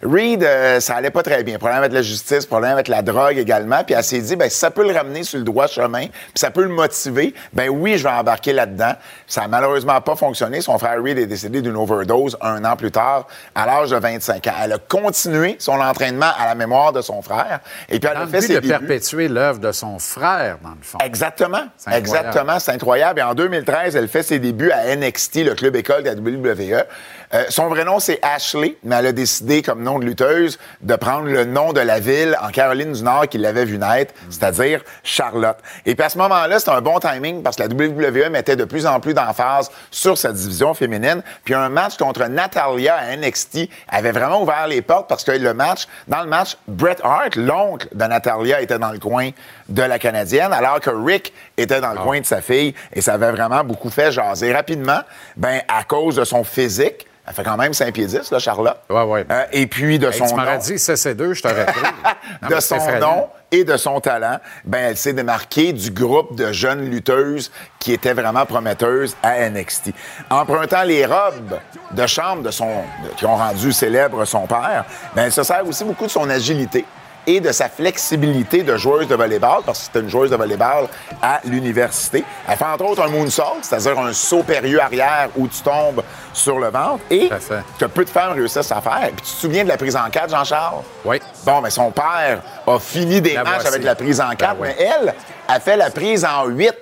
Reed, euh, ça allait pas très bien. Problème avec la justice, problème avec la drogue également. Puis elle s'est dit, ben, si ça peut le ramener sur le droit chemin, puis ça peut le motiver, ben oui, je vais embarquer là-dedans. Ça a malheureusement pas fonctionné. Son frère Reed est décédé d'une overdose un an plus tard, à l'âge de 25 ans. Elle a continué son entraînement à la mémoire de son frère. Et puis elle
Dans
a fait ses
de
débuts.
perpétuer l'œuvre de son frère, dans le fond.
Exactement. Exactement. C'est incroyable. Et en 2013, elle fait ses débuts à NXT, le club école de la WWE. Euh, son vrai nom, c'est Ashley, mais elle a décidé, comme nom de lutteuse, de prendre le nom de la ville en Caroline du Nord qui l'avait vu naître, c'est-à-dire Charlotte. Et puis à ce moment-là, c'était un bon timing parce que la WWE mettait de plus en plus d'emphase sur sa division féminine. Puis un match contre Natalia à NXT avait vraiment ouvert les portes parce que le match, dans le match, Bret Hart, l'oncle de Natalia, était dans le coin de la Canadienne, alors que Rick était dans le coin de sa fille et ça avait vraiment beaucoup fait jaser. Rapidement, ben, à cause de son physique, elle fait quand même 5 pieds 10, là, Charlotte.
Ouais, ouais.
Euh, et puis de
Hey,
son
tu
nom
dit CC2, je t'aurais pris.
De son nom et de son talent, ben, elle s'est démarquée du groupe de jeunes lutteuses qui étaient vraiment prometteuses à NXT. Empruntant les robes de chambre de son, de- qui ont rendu célèbre son père, ben, elle se sert aussi beaucoup de son agilité et de sa flexibilité de joueuse de volleyball, parce que c'était une joueuse de volleyball à l'université. Elle fait entre autres un moonsault, c'est-à-dire un saut périlleux arrière où tu tombes sur le ventre et que peu de femmes réussissent à faire. Puis tu te souviens de la prise en quatre, Jean-Charles?
Oui.
Bon, mais son père a fini des
La
matchs
voici.
avec la prise en quatre,
Ben oui.
mais elle a fait la prise en huit.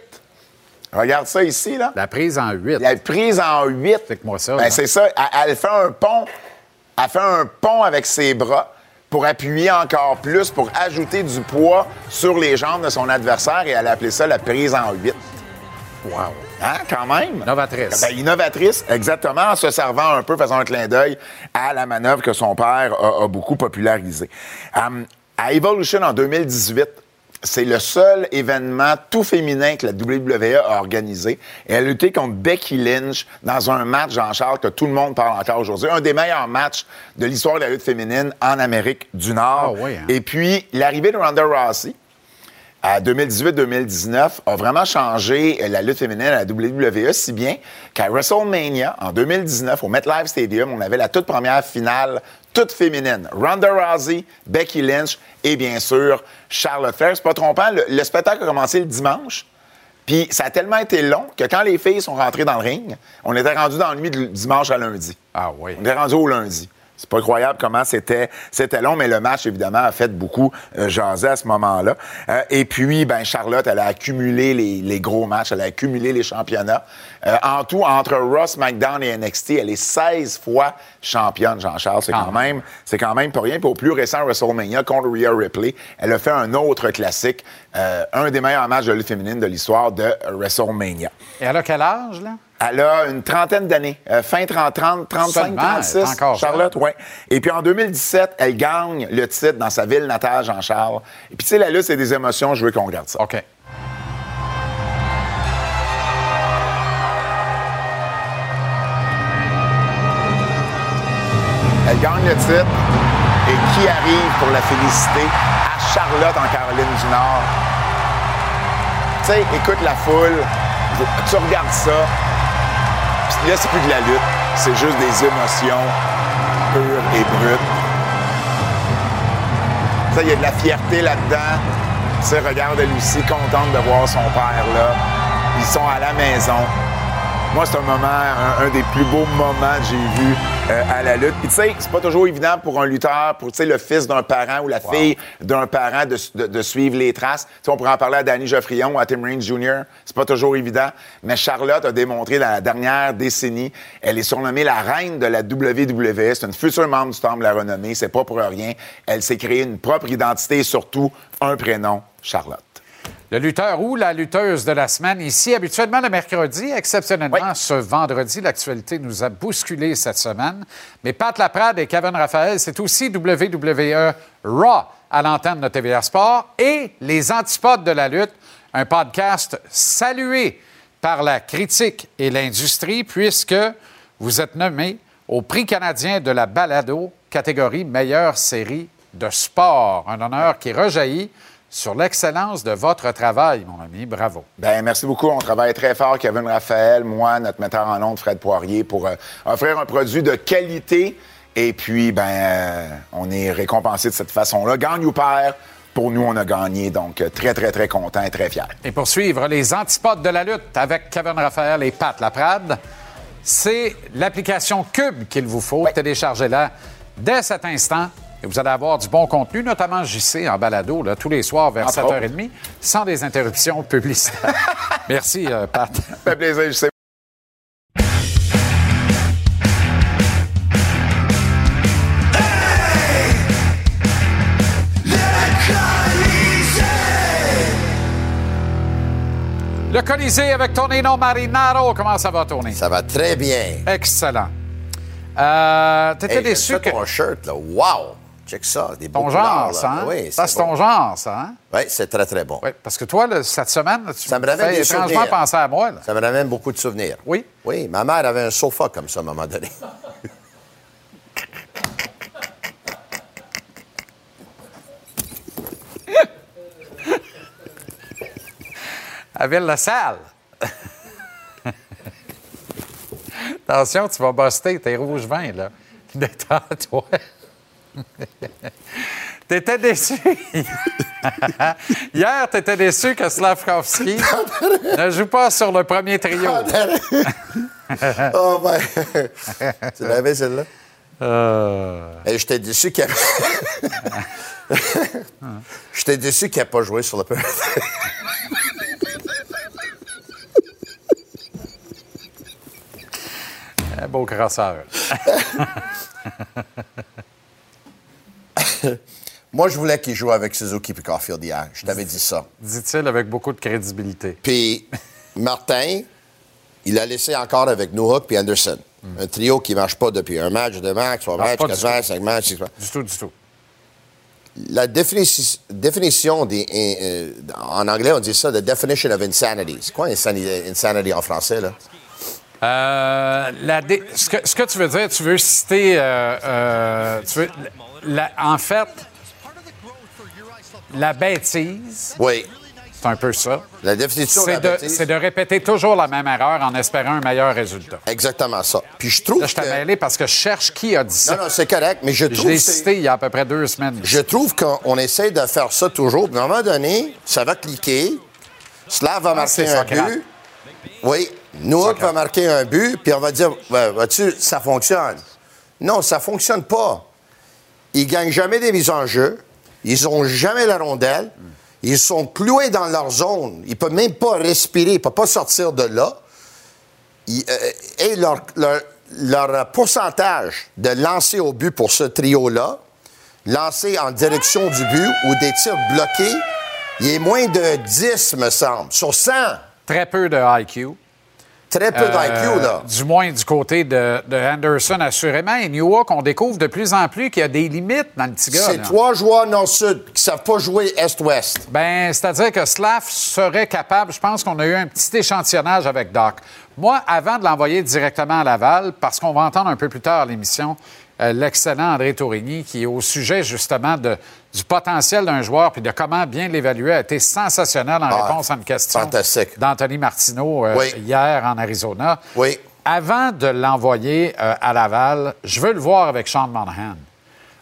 Regarde ça ici, là.
La prise en 8.
La prise en huit.
moi ça.
Ben, c'est ça. Elle, elle fait un pont. Elle fait un pont avec ses bras pour appuyer encore plus, pour ajouter du poids sur les jambes de son adversaire et elle a appelé ça la prise en huit.
Wow.
Hein, quand même?
Innovatrice.
Ben, innovatrice, exactement, en se servant un peu, faisant un clin d'œil à la manœuvre que son père a, a beaucoup popularisée. Hum, à Evolution en 2018, c'est le seul événement tout féminin que la WWE a organisé. Et elle a lutté contre Becky Lynch dans un match, Jean-Charles, que tout le monde parle encore aujourd'hui. Un des meilleurs matchs de l'histoire de la lutte féminine en Amérique du Nord.
Ah oui, hein?
Et puis, l'arrivée de Ronda Rousey, à 2018-2019 a vraiment changé la lutte féminine à la WWE, si bien qu'à WrestleMania, en 2019, au MetLife Stadium, on avait la toute première finale toute féminine. Ronda Rousey, Becky Lynch et bien sûr Charlotte Flair. C'est pas trompant, le, le spectacle a commencé le dimanche. Puis ça a tellement été long que quand les filles sont rentrées dans le ring, on était rendu dans la nuit de dimanche à lundi.
Ah oui.
On est rendu au lundi. C'est pas incroyable comment c'était c'était long, mais le match, évidemment, a fait beaucoup euh, jaser à ce moment-là. Euh, et puis, ben Charlotte, elle a accumulé les, les gros matchs, elle a accumulé les championnats. Euh, en tout, entre Ross, McDown et NXT, elle est 16 fois championne, Jean-Charles. C'est quand même, c'est quand même pas rien. Puis au plus récent WrestleMania contre Rhea Ripley, elle a fait un autre classique, un des meilleurs matchs de lutte féminine de l'histoire de WrestleMania.
Et elle a quel âge, là?
Elle a une trentaine d'années, euh, fin 30, 30 35,
Seulement,
36.
elle est encore
Charlotte, oui. Et puis en 2017, elle gagne le titre dans sa ville natale, Jean-Charles. Et puis tu sais, la lutte, c'est des émotions. Je veux qu'on regarde ça.
OK.
Elle gagne le titre. Et qui arrive pour la féliciter? À Charlotte, en Caroline du Nord. Tu sais, écoute la foule. Tu regardes ça. Là, c'est plus de la lutte. C'est juste des émotions pures et brutes. Sais, il y a de la fierté là-dedans. Tu sais, regarde Lucie, contente de voir son père là. Ils sont à la maison. Moi, c'est un moment, un, un des plus beaux moments que j'ai vu euh, à la lutte. Puis tu sais, c'est pas toujours évident pour un lutteur, pour tu sais, le fils d'un parent ou la fille d'un parent de, de- de suivre les traces. Tu sais, on pourrait en parler à Danny Geoffrion ou à Tim Raines Jr. C'est pas toujours évident. Mais Charlotte a démontré dans la dernière décennie, elle est surnommée la reine de la WWE. C'est une future membre du Temple de la Renommée. C'est pas pour rien. Elle s'est créée une propre identité et surtout un prénom, Charlotte.
Le lutteur ou la lutteuse de la semaine ici, habituellement le mercredi, exceptionnellement ce vendredi. L'actualité nous a bousculé cette semaine. Mais Pat Laprade et Kevin Raphaël, c'est aussi WWE Raw à l'antenne de TVA Sport et les antipodes de la lutte, un podcast salué par la critique et l'industrie puisque vous êtes nommé au prix canadien de la balado catégorie meilleure série de sport. Un honneur qui rejaillit sur l'excellence de votre travail, mon ami. Bravo.
Ben merci beaucoup. On travaille très fort, Kevin Raphaël, moi, notre metteur en ondes, Fred Poirier, pour euh, offrir un produit de qualité. Et puis, ben, euh, on est récompensé de cette façon-là. Gagne ou perd, pour nous, on a gagné. Donc, euh, très, très, très content et très fier.
Et pour suivre les antipodes de la lutte avec Kevin Raphaël et Pat Laprade, c'est l'application Cube qu'il vous faut. Téléchargez-la dès cet instant. Et vous allez avoir du bon contenu, notamment JC en balado, là, tous les soirs vers
Entre
7h30, sans des interruptions publicitaires. Merci, euh, Pat.
Fait plaisir, sais.
Le Colisée avec Tonino Marinaro. Comment ça va, Tony?
Ça va très bien.
Excellent. Euh, T'étais
Hey,
déçu que...
ton shirt, là. Wow! Check ça. Des
Ton genre, ça, hein?
Oui,
ça, c'est ton genre, ça, hein?
Oui, c'est très, très bon.
Oui, parce que toi, là, cette semaine, là, tu
Ça me
me
ramène
fais
des
étrangement
souvenirs.
penser à moi. là.
Ça me ramène beaucoup de souvenirs.
Oui?
Oui, ma mère avait un sofa comme ça à un moment donné.
À Ville-la-Salle. Attention, tu vas buster tes rouges vins, là. Détends-toi. T'étais déçu. Hier, t'étais déçu que Slavkovski ne joue pas sur le premier trio.
oh, ben. tu l'avais, celle-là?
Euh.
Et j'étais déçu qu'elle. j'étais déçu qu'elle n'ait pas joué sur le premier.
Un beau crosseur.
Moi, je voulais qu'il joue avec Suzuki et Caulfield hier. Je t'avais dit ça.
Dit-il avec beaucoup de crédibilité.
Puis Martin, il a laissé encore avec Newhook et Anderson. Un trio qui ne marche pas depuis un match, deux matchs, trois matchs, quatre matchs, cinq matchs, six matchs.
Du tout, du tout.
La définition, définition des, euh, en anglais, on dit ça, the definition of insanity. C'est quoi insanity, insanity en français, là?
Euh, la dé- ce, que, ce que tu veux dire, tu veux citer. euh, euh, tu veux- la- en fait, la bêtise.
Oui.
C'est un peu ça.
La définition de la
C'est de,
bêtise.
c'est de répéter toujours la même erreur en espérant un meilleur résultat.
Exactement ça. Puis je trouve
Là, je t'ai mêlé parce que je cherche qui a dit ça.
Non, non, c'est correct, mais je
Je
trouve
l'ai
que c'est-
cité il y a à peu près deux semaines.
Je trouve qu'on on essaie de faire ça toujours. Puis à un moment donné, ça va cliquer. Slav va
Ah,
marquer un
Socrate.
but. Oui, Newark va marquer un but, puis on va dire, vois-tu, ça fonctionne? Non, ça fonctionne pas. Ils gagnent jamais des mises en jeu. Ils n'ont jamais la rondelle. Ils sont cloués dans leur zone. Ils ne peuvent même pas respirer. Ils ne peuvent pas sortir de là. Euh, et leur, leur- leur pourcentage de lancer au but pour ce trio-là, lancer en direction du but ou des tirs bloqués, il est moins de 10, me semble, sur 100.
Très peu de IQ.
Très peu d'IQ, là.
Du moins du côté de, de Anderson, assurément. Et Newark, on découvre de plus en plus qu'il y a des limites dans le petit gars.
C'est trois joueurs nord-sud qui ne savent pas jouer est-ouest.
Ben, c'est-à-dire que Slav serait capable. Je pense qu'on a eu un petit échantillonnage avec Doc. Moi, avant de l'envoyer directement à Laval, parce qu'on va entendre un peu plus tard l'émission euh, l'excellent André Tourigny, qui est au sujet justement de- du potentiel d'un joueur puis de comment bien l'évaluer, a été sensationnel en
Ah,
réponse à une question d'Anthony Martineau euh,
Oui.
hier en Arizona.
Oui.
Avant de l'envoyer euh, à Laval, je veux le voir avec Sean Monahan.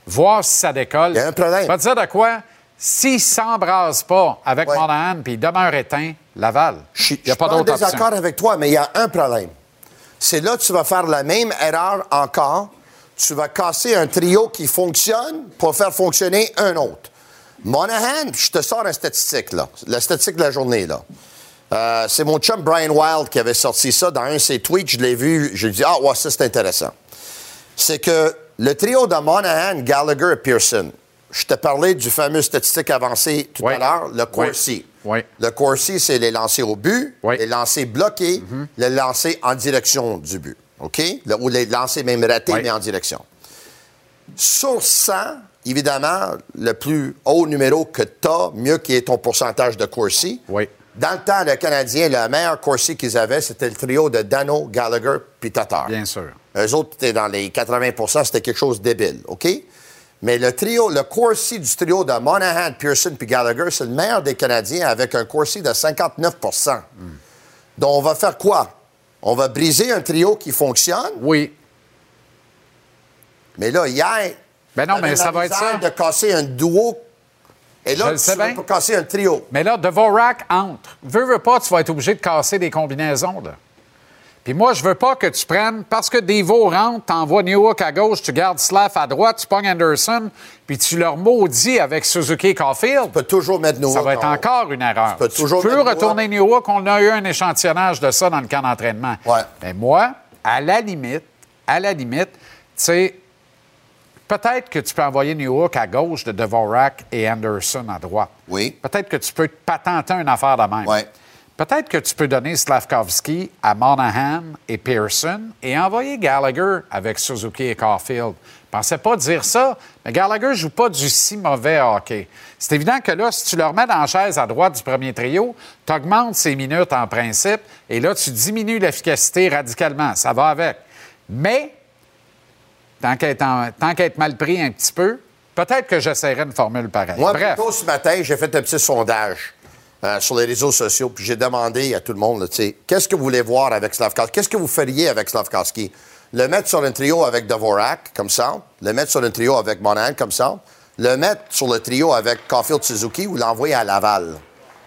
Voir si ça décolle. Il y a un
problème.
Pas dire de quoi? S'il s'embrase pas avec Monahan puis il demeure éteint, Laval. Il n'y a pas
Je suis
d'autre
en
option.
désaccord avec toi, mais il y a un problème. C'est là que tu vas faire la même erreur encore. Tu vas casser un trio qui fonctionne pour faire fonctionner un autre. Monahan, je te sors une statistique, là. La statistique de la journée, là. Euh, c'est mon chum Brian Wild qui avait sorti ça dans un de ses tweets. Je l'ai vu. Je lui ai dit, ah, ouais, ça, c'est intéressant. C'est que le trio de Monahan, Gallagher et Pearson, je te parlais du fameux statistique avancé tout à l'heure, le Corsi. Le Corsi, c'est les lancers au but, les lancers bloqués, les lancers en direction du but. OK? Le- ou les lancers même ratés, mais en direction. Sur 100, évidemment, le plus haut numéro que tu as, mieux qui est ton pourcentage de Corsi. Dans le temps, le Canadien, le meilleur Corsi qu'ils avaient, c'était le trio de Dano, Gallagher puis Tatar.
Bien sûr.
Eux autres étaient dans les 80% c'était quelque chose de débile, OK? Mais le trio, le Corsi du trio de Monahan, Pearson puis Gallagher, c'est le meilleur des Canadiens avec un Corsi de 59% Donc, on va faire quoi? On va briser un trio qui fonctionne?
Oui.
Mais là, hier,
Ben non, mais ça va être ça.
de casser un duo. Et là, tu veux pas casser un trio.
Mais là, Dvorak entre. Veux, veux pas, tu vas être obligé de casser des combinaisons, là. Puis moi, je veux pas que tu prennes, parce que Devo rentre, t'envoies Newhook à gauche, tu gardes Slav à droite, tu pognes Anderson, puis tu leur maudis avec Suzuki et Caulfield. Tu
peux toujours mettre Newhook
Ça va être encore une erreur.
Tu peux toujours
peux
mettre
retourner Newhook. On a eu un échantillonnage de ça dans le camp d'entraînement. Mais moi, à la limite, à la limite, tu sais, peut-être que tu peux envoyer Newhook à gauche de Dvorak et Anderson à droite.
Oui.
Peut-être que tu peux te patenter une affaire de même. Peut-être que tu peux donner Slavkovski à Monahan et Pearson et envoyer Gallagher avec Suzuki et Caulfield. Je pensais pas dire ça, mais Gallagher joue pas du si mauvais hockey. C'est évident que là, si tu le remets dans la chaise à droite du premier trio, tu augmentes ses minutes en principe et là, tu diminues l'efficacité radicalement. Ça va avec. Mais, tant qu'à qu'à être mal pris un petit peu, peut-être que j'essaierai une formule pareille.
Moi,
Bref.
tôt ce matin, j'ai fait un petit sondage euh, sur les réseaux sociaux, puis j'ai demandé à tout le monde, tu sais, qu'est-ce que vous voulez voir avec Slavkowski? Qu'est-ce que vous feriez avec Slavkowski? Le mettre sur un trio avec Dvorak, comme ça, le mettre sur un trio avec Monahan, comme ça, le mettre sur le trio avec Caulfield Suzuki ou l'envoyer à Laval?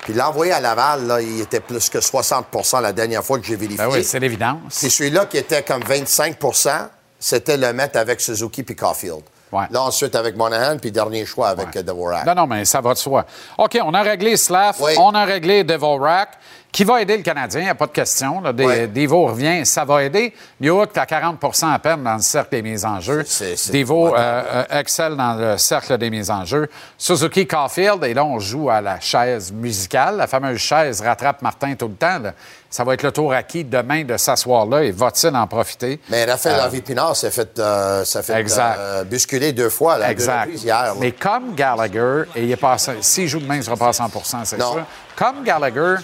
Puis l'envoyer à Laval, là, il était plus que 60% la dernière fois que j'ai vérifié.
Ben oui, c'est l'évidence.
Puis celui-là qui était comme 25% c'était le mettre avec Suzuki puis Caulfield. Là, ensuite, avec Monahan, puis dernier choix avec euh, Dvorak.
Non, non, mais ça va de soi. OK, on a réglé Slav, on a réglé Devorak, qui va aider le Canadien, il n'y a pas de question. Là. Des- Devo revient, ça va aider. Newhook, tu à 40% à peine dans le cercle des mises en jeu. Devo euh, euh, excelle dans le cercle des mises en jeu. Suzuki Caulfield, et là, on joue à la chaise musicale. La fameuse chaise rattrape Martin tout le temps. là. Ça va être le tour à qui demain de s'asseoir là et va-t-il en profiter?
Mais Raphaël
Euh,
Pinard s'est fait, euh, s'est fait
Exact.
euh, bousculer deux fois, là, deux
Exact.
hier. là.
Mais comme Gallagher, et il est passé, s'il joue demain, il sera pas à 100% c'est sûr. Comme Gallagher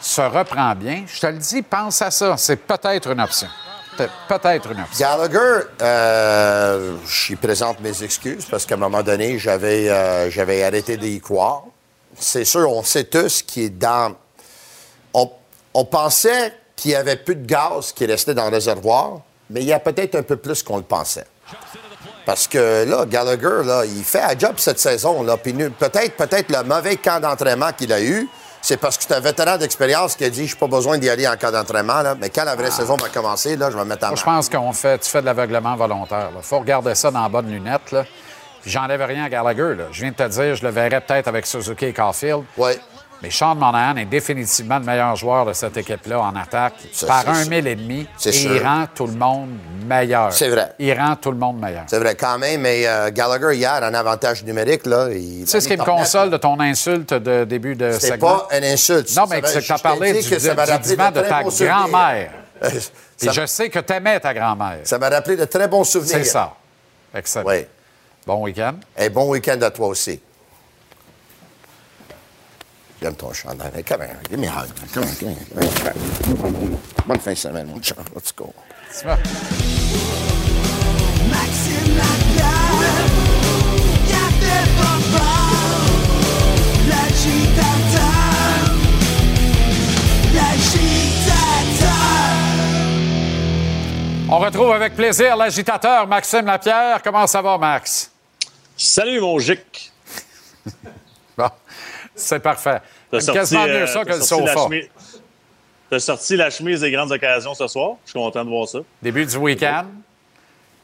se reprend bien, je te le dis, pense à ça. C'est peut-être une option. Peut- Peut-être une option.
Gallagher, euh, j'y présente mes excuses parce qu'à un moment donné, j'avais, euh, arrêté d'y croire. C'est sûr, on sait tous qu'il est dans. On, pensait qu'il y avait plus de gaz qui restait dans le réservoir, mais il y a peut-être un peu plus qu'on le pensait. Parce que là, Gallagher, là, il fait un job cette saison. Là, puis nous- peut-être, peut-être le mauvais camp d'entraînement qu'il a eu c'est parce que c'est un vétéran d'expérience qui a dit Je n'ai pas besoin d'y aller en cas d'entraînement, là, mais quand la vraie saison va commencer, là, je vais me mettre en
je pense qu'on fait, tu fais de l'aveuglement volontaire. Il faut regarder ça dans la bonne lunette. Là. Puis j'enlève rien à Gallagher. Là. Je viens de te dire, je le verrais peut-être avec Suzuki et Caulfield.
Oui.
Mais Sean Monahan est définitivement le meilleur joueur de cette équipe-là en attaque
Ça,
par
c'est
un
sûr.
mille et demi.
C'est
et
sûr.
il rend tout le monde meilleur.
C'est vrai.
Il rend tout le monde meilleur.
C'est vrai, quand même, mais euh, Gallagher, hier, en avantage numérique, là, il.
Tu sais ce qui me console de ton insulte de début de
C'est
segment?
pas une insulte.
Non, mais c'est tu as parlé du,
que
du divan
de
ta grand-mère. Et je sais que tu aimais ta grand-mère.
Ça m'a rappelé de très bons souvenirs.
C'est ça. Excellent.
Oui.
Bon week-end.
Et bon week-end à toi aussi. J'aime ton chandail. Hey, Come here. Give me a hug. Come on, come here. Come here. Bonne fin de semaine, mon chat. Let's go.
Tu vas.
Maxime Lapierre, Café Football, l'agitateur, l'agitateur.
On retrouve avec plaisir l'agitateur Maxime Lapierre. Comment ça va, Max?
Salut, mon gic.
C'est parfait.
T'as
quasiment mieux
euh,
ça que le
sorti
sofa.
T'as sorti la chemise des grandes occasions ce soir. Je suis content de voir ça.
Début du week-end.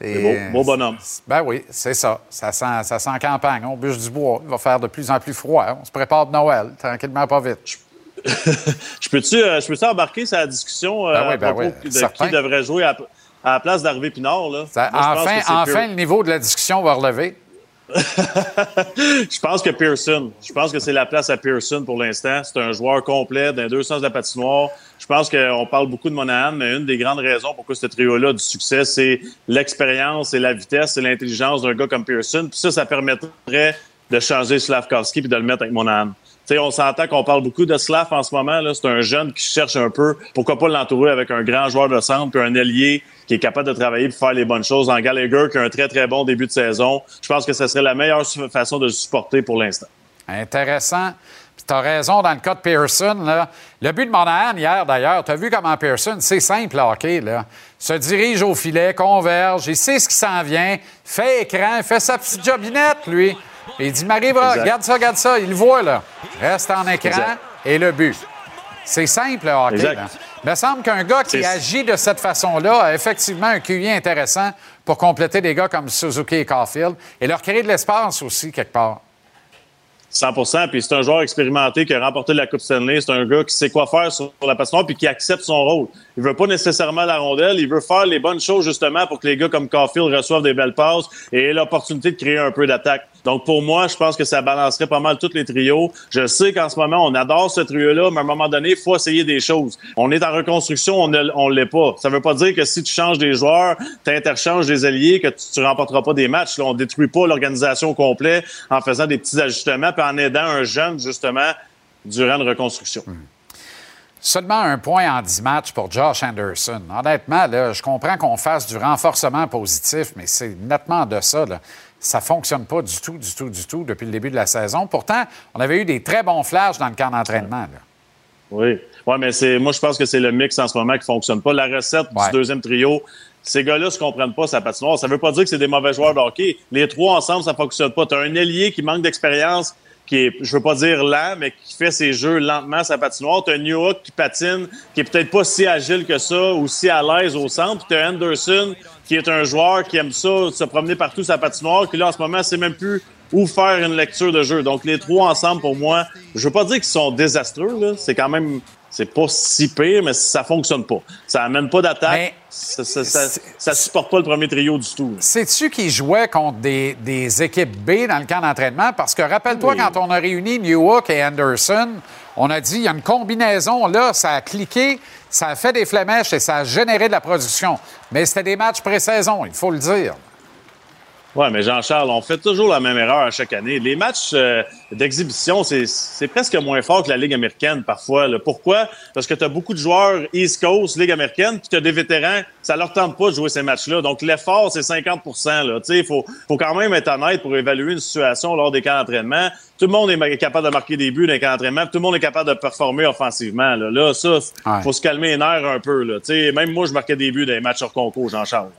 C'est beau. Beau bonhomme.
Ben oui, c'est ça. Ça sent, ça sent campagne. On bûche du bois. Il va faire de plus en plus froid. On se prépare de Noël, tranquillement, pas vite.
Je peux-tu euh, je peux-tu embarquer sur la discussion euh,
Ben oui,
à
ben oui,
de
certain.
qui devrait jouer à, à la place d'Harvey Pinard? Là?
Ça-
Moi,
enfin, enfin, le niveau de la discussion va relever.
Je pense que Pearson. Je pense que c'est la place à Pearson pour l'instant. C'est un joueur complet dans deux sens de la patinoire. Je pense qu'on parle beaucoup de Monahan, mais une des grandes raisons pourquoi ce trio-là du succès, c'est l'expérience et la vitesse et l'intelligence d'un gars comme Pearson. Puis ça, ça permettrait de changer Slavkovski puis de le mettre avec Monahan. Tu sais, on s'entend qu'on parle beaucoup de Slav en ce moment. C'est un jeune qui cherche un peu, pourquoi pas l'entourer avec un grand joueur de centre, puis un ailier qui est capable de travailler pour faire les bonnes choses. En Gallagher, qui a un très, très bon début de saison. Je pense que ce serait la meilleure façon de le supporter pour l'instant.
Intéressant. Tu as raison dans le cas de Pearson. Là. Le but de Monahan hier, d'ailleurs, tu as vu comment Pearson, c'est simple, le hockey, là. Se dirige au filet, converge, il sait ce qui s'en vient, fait écran, fait sa petite jobinette, lui. Et il dit
Exact.
regarde ça, regarde ça. Il le voit, là. Reste en écran
Exact.
et le but. C'est simple, le hockey.
Exact.
là. Il me semble qu'un gars qui agit de cette façon-là a effectivement un QI intéressant pour compléter des gars comme Suzuki et Caulfield et leur créer de l'espace aussi, quelque part.
100% Puis c'est un joueur expérimenté qui a remporté la Coupe Stanley. C'est un gars qui sait quoi faire sur la patinoire puis qui accepte son rôle. Il veut pas nécessairement la rondelle. Il veut faire les bonnes choses justement pour que les gars comme Caulfield reçoivent des belles passes et aient l'opportunité de créer un peu d'attaque. Donc pour moi, je pense que ça balancerait pas mal tous les trios. Je sais qu'en ce moment, on adore ce trio-là, mais à un moment donné, il faut essayer des choses. On est en reconstruction, on ne on l'est pas. Ça veut pas dire que si tu changes des joueurs, tu interchanges des alliés, que tu, tu remporteras pas des matchs. Là, on détruit pas l'organisation au complet en faisant des petits ajustements puis en aidant un jeune, justement, durant une reconstruction.
Seulement un point en 10 matchs pour Josh Anderson. Honnêtement, je comprends qu'on fasse du renforcement positif, mais c'est nettement de ça. Ça ne fonctionne pas du tout, du tout, du tout depuis le début de la saison. Pourtant, on avait eu des très bons flashs dans le camp d'entraînement. là.
Oui. Ouais, mais c'est moi je pense que c'est le mix en ce moment qui fonctionne pas. La recette
Ouais.
du deuxième trio, ces gars-là se comprennent pas sa patinoire. Ça veut pas dire que c'est des mauvais joueurs de hockey. Les trois ensemble, ça fonctionne pas. Tu as un ailier qui manque d'expérience, qui est, je veux pas dire lent, mais qui fait ses jeux lentement sa patinoire. Tu as un Newhook qui patine, qui est peut-être pas si agile que ça ou si à l'aise au centre. Puis tu as Anderson qui est un joueur qui aime ça, se promener partout sa patinoire, qui là en ce moment, c'est même plus où faire une lecture de jeu. Donc les trois ensemble, pour moi, je veux pas dire qu'ils sont désastreux. là. C'est quand même c'est pas si pire, mais ça fonctionne pas. Ça amène pas d'attaque. Ça, ça, ça, ça supporte pas le premier trio du tout.
Sais-tu qui jouait contre des, des équipes B dans le camp d'entraînement? Parce que rappelle-toi,
Oui.
quand on a réuni Newhook et Anderson, on a dit il y a une combinaison, là, ça a cliqué, ça a fait des flémèches et ça a généré de la production. Mais c'était des matchs pré-saison, il faut le dire.
Ouais, mais Jean-Charles, on fait toujours la même erreur à chaque année. Les matchs euh, d'exhibition, c'est- c'est presque moins fort que la Ligue américaine parfois. là. Pourquoi? Parce que tu as beaucoup de joueurs East Coast, Ligue américaine, puis tu as des vétérans, ça leur tente pas de jouer ces matchs-là. Donc l'effort, c'est 50% Il faut, faut quand même être honnête pour évaluer une situation lors des camps d'entraînement. Tout le monde est capable de marquer des buts dans les camps d'entraînement, tout le monde est capable de performer offensivement. Là, là ça,
Ouais.
faut se calmer les nerfs un peu. Là. Même moi, je marquais des buts dans les matchs hors concours, Jean-Charles.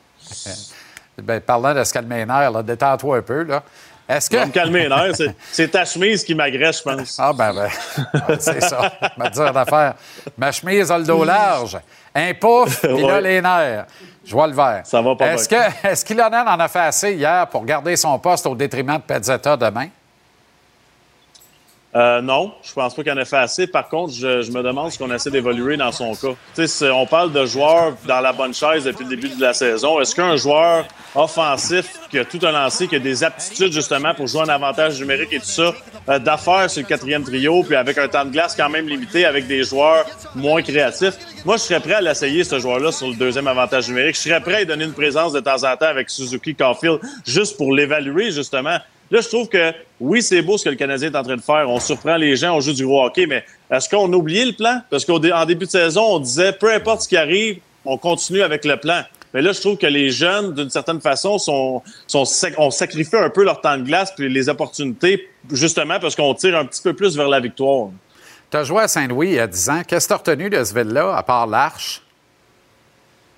Ben, parlant de se calmer les détends-toi un peu. Là. Est-ce
que... me calmer les nerfs. C'est- ta chemise qui m'agresse, je pense.
Ah, ben, ben, c'est ça. Je vais te dire d'affaire. Ma chemise a le dos large. Un pouf, puis là,
Ouais.
les nerfs. Je vois le vert.
Ça va pas
Est-ce que, est-ce qu'Ilonen en a fait assez hier pour garder son poste au détriment de Pezzetta demain?
Euh, non, je pense pas qu'il en ait fait assez. Par contre, je, me demande ce qu'on essaie d'évoluer dans son cas. On parle de joueurs dans la bonne chaise depuis le début de la saison. Est-ce qu'un joueur offensif qui a tout un lancé, qui a des aptitudes justement pour jouer en avantage numérique et tout ça, euh, d'affaires sur le quatrième trio, puis avec un temps de glace quand même limité, avec des joueurs moins créatifs, moi, je serais prêt à l'essayer, ce joueur-là, sur le deuxième avantage numérique. Je serais prêt à donner une présence de temps en temps avec Suzuki Caulfield, juste pour l'évaluer, justement. Là, je trouve que oui, c'est beau ce que le Canadien est en train de faire. On surprend les gens, on joue du gros hockey, mais est-ce qu'on a oublié le plan? Parce qu'en début de saison, on disait peu importe ce qui arrive, on continue avec le plan. Mais là, je trouve que les jeunes, d'une certaine façon, sont, ont sacrifié un peu leur temps de glace puis les opportunités, justement parce qu'on tire un petit peu plus vers la victoire.
Tu as joué à Saint-Louis il y a 10 ans. Qu'est-ce que tu as retenu de ce ville-là, à part l'Arche?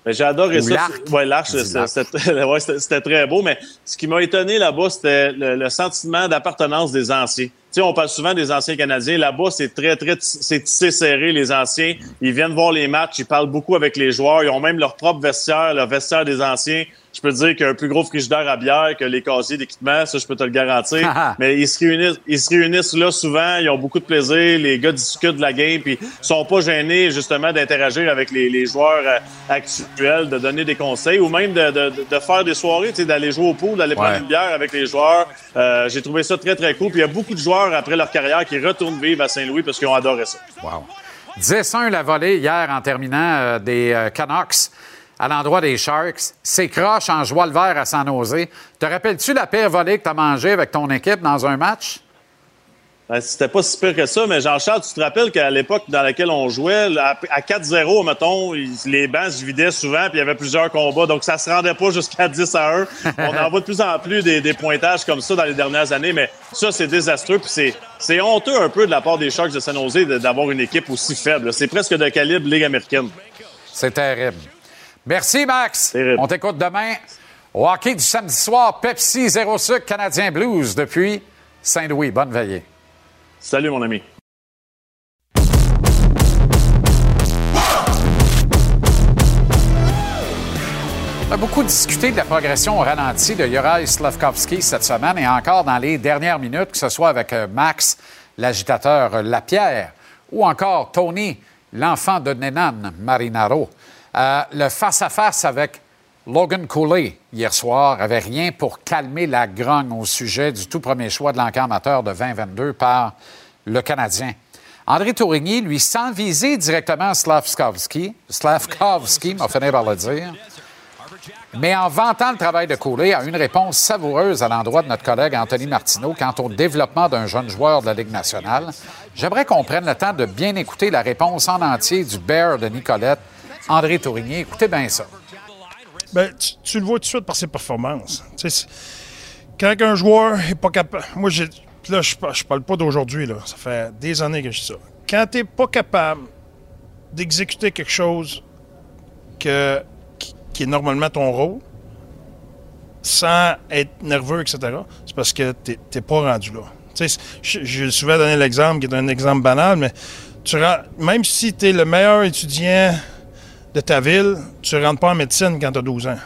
Mais j'ai adoré
Ou
ça. Ouais, l'arche, c'était- ouais, très beau. Mais ce qui m'a étonné là-bas, c'était le, le sentiment d'appartenance des anciens. Sais, on parle souvent des anciens Canadiens. Là-bas, c'est très, très, c'est tissé serré, les anciens. Ils viennent voir les matchs, ils parlent beaucoup avec les joueurs. Ils ont même leur propre vestiaire, le vestiaire des anciens. Je peux te dire qu'il y a un plus gros frigidaire à bière que les casiers d'équipement, ça, je peux te le garantir. Mais ils se réunissent, ils se réunissent là souvent, ils ont beaucoup de plaisir, les gars discutent de la game, puis ils sont pas gênés justement d'interagir avec les, les joueurs euh, actuels, de donner des conseils ou même de, de- de faire des soirées, tu sais, d'aller jouer au pool, d'aller prendre une bière avec les joueurs. Euh, J'ai trouvé ça très, très cool. Puis il y a beaucoup de joueurs après leur carrière qui retournent vivre à Saint-Louis parce qu'ils ont adoré ça.
Wow. 10-1 la volée hier en terminant euh, des euh, Canucks à l'endroit des Sharks. C'est croche en joie le vert à San Jose. Te rappelles-tu la pire volée que tu as mangée avec ton équipe dans un match?
Ben, C'était pas si pire que ça, mais Jean-Charles, tu te rappelles qu'à l'époque dans laquelle on jouait, à à 4-0, mettons, les bancs se vidaient souvent, puis il y avait plusieurs combats, donc ça se rendait pas jusqu'à 10 à 1. On en voit de plus en plus des, des pointages comme ça dans les dernières années, mais ça, c'est désastreux, puis c'est, honteux un peu de la part des Sharks de San Jose d'avoir une équipe aussi faible. C'est presque de calibre Ligue américaine.
C'est terrible. Merci, Max. On t'écoute demain. Au hockey du samedi soir, Pepsi Zéro Sucre Canadien Blues depuis Saint-Louis. Bonne veillée.
Salut, mon ami.
On a beaucoup discuté de la progression au ralenti de Juraj Slavkovski cette semaine et encore dans les dernières minutes, que ce soit avec euh, Max, l'agitateur euh, Lapierre, ou encore Tony, l'enfant de Nenan Marinaro. Euh, le face-à-face avec Logan Cooley hier soir avait rien pour calmer la grogne au sujet du tout premier choix de l'encan amateur de 2022 par le Canadien. André Tourigny, lui, sans viser directement Slavkovski, Slavkovski, m'a fini par le dire, mais en vantant le travail de Cooley, a une réponse savoureuse à l'endroit de notre collègue Anthony Martineau quant au développement d'un jeune joueur de la Ligue nationale. J'aimerais qu'on prenne le temps de bien écouter la réponse en entier du Bear de Nicolette, André Tourigny. Écoutez bien ça.
Ben, tu, le vois tout de suite par ses performances. Quand un joueur n'est pas capable. Moi, j'ai. Là, je ne parle pas d'aujourd'hui, là. Ça fait des années que je dis ça. Quand tu n'es pas capable d'exécuter quelque chose que, qui, est normalement ton rôle, sans être nerveux, etc., c'est parce que tu n'es pas rendu là. Je- J'ai souvent donné l'exemple, qui est un exemple banal, mais tu même si tu es le meilleur étudiant de ta ville, tu ne rentres pas en médecine quand tu as 12 ans.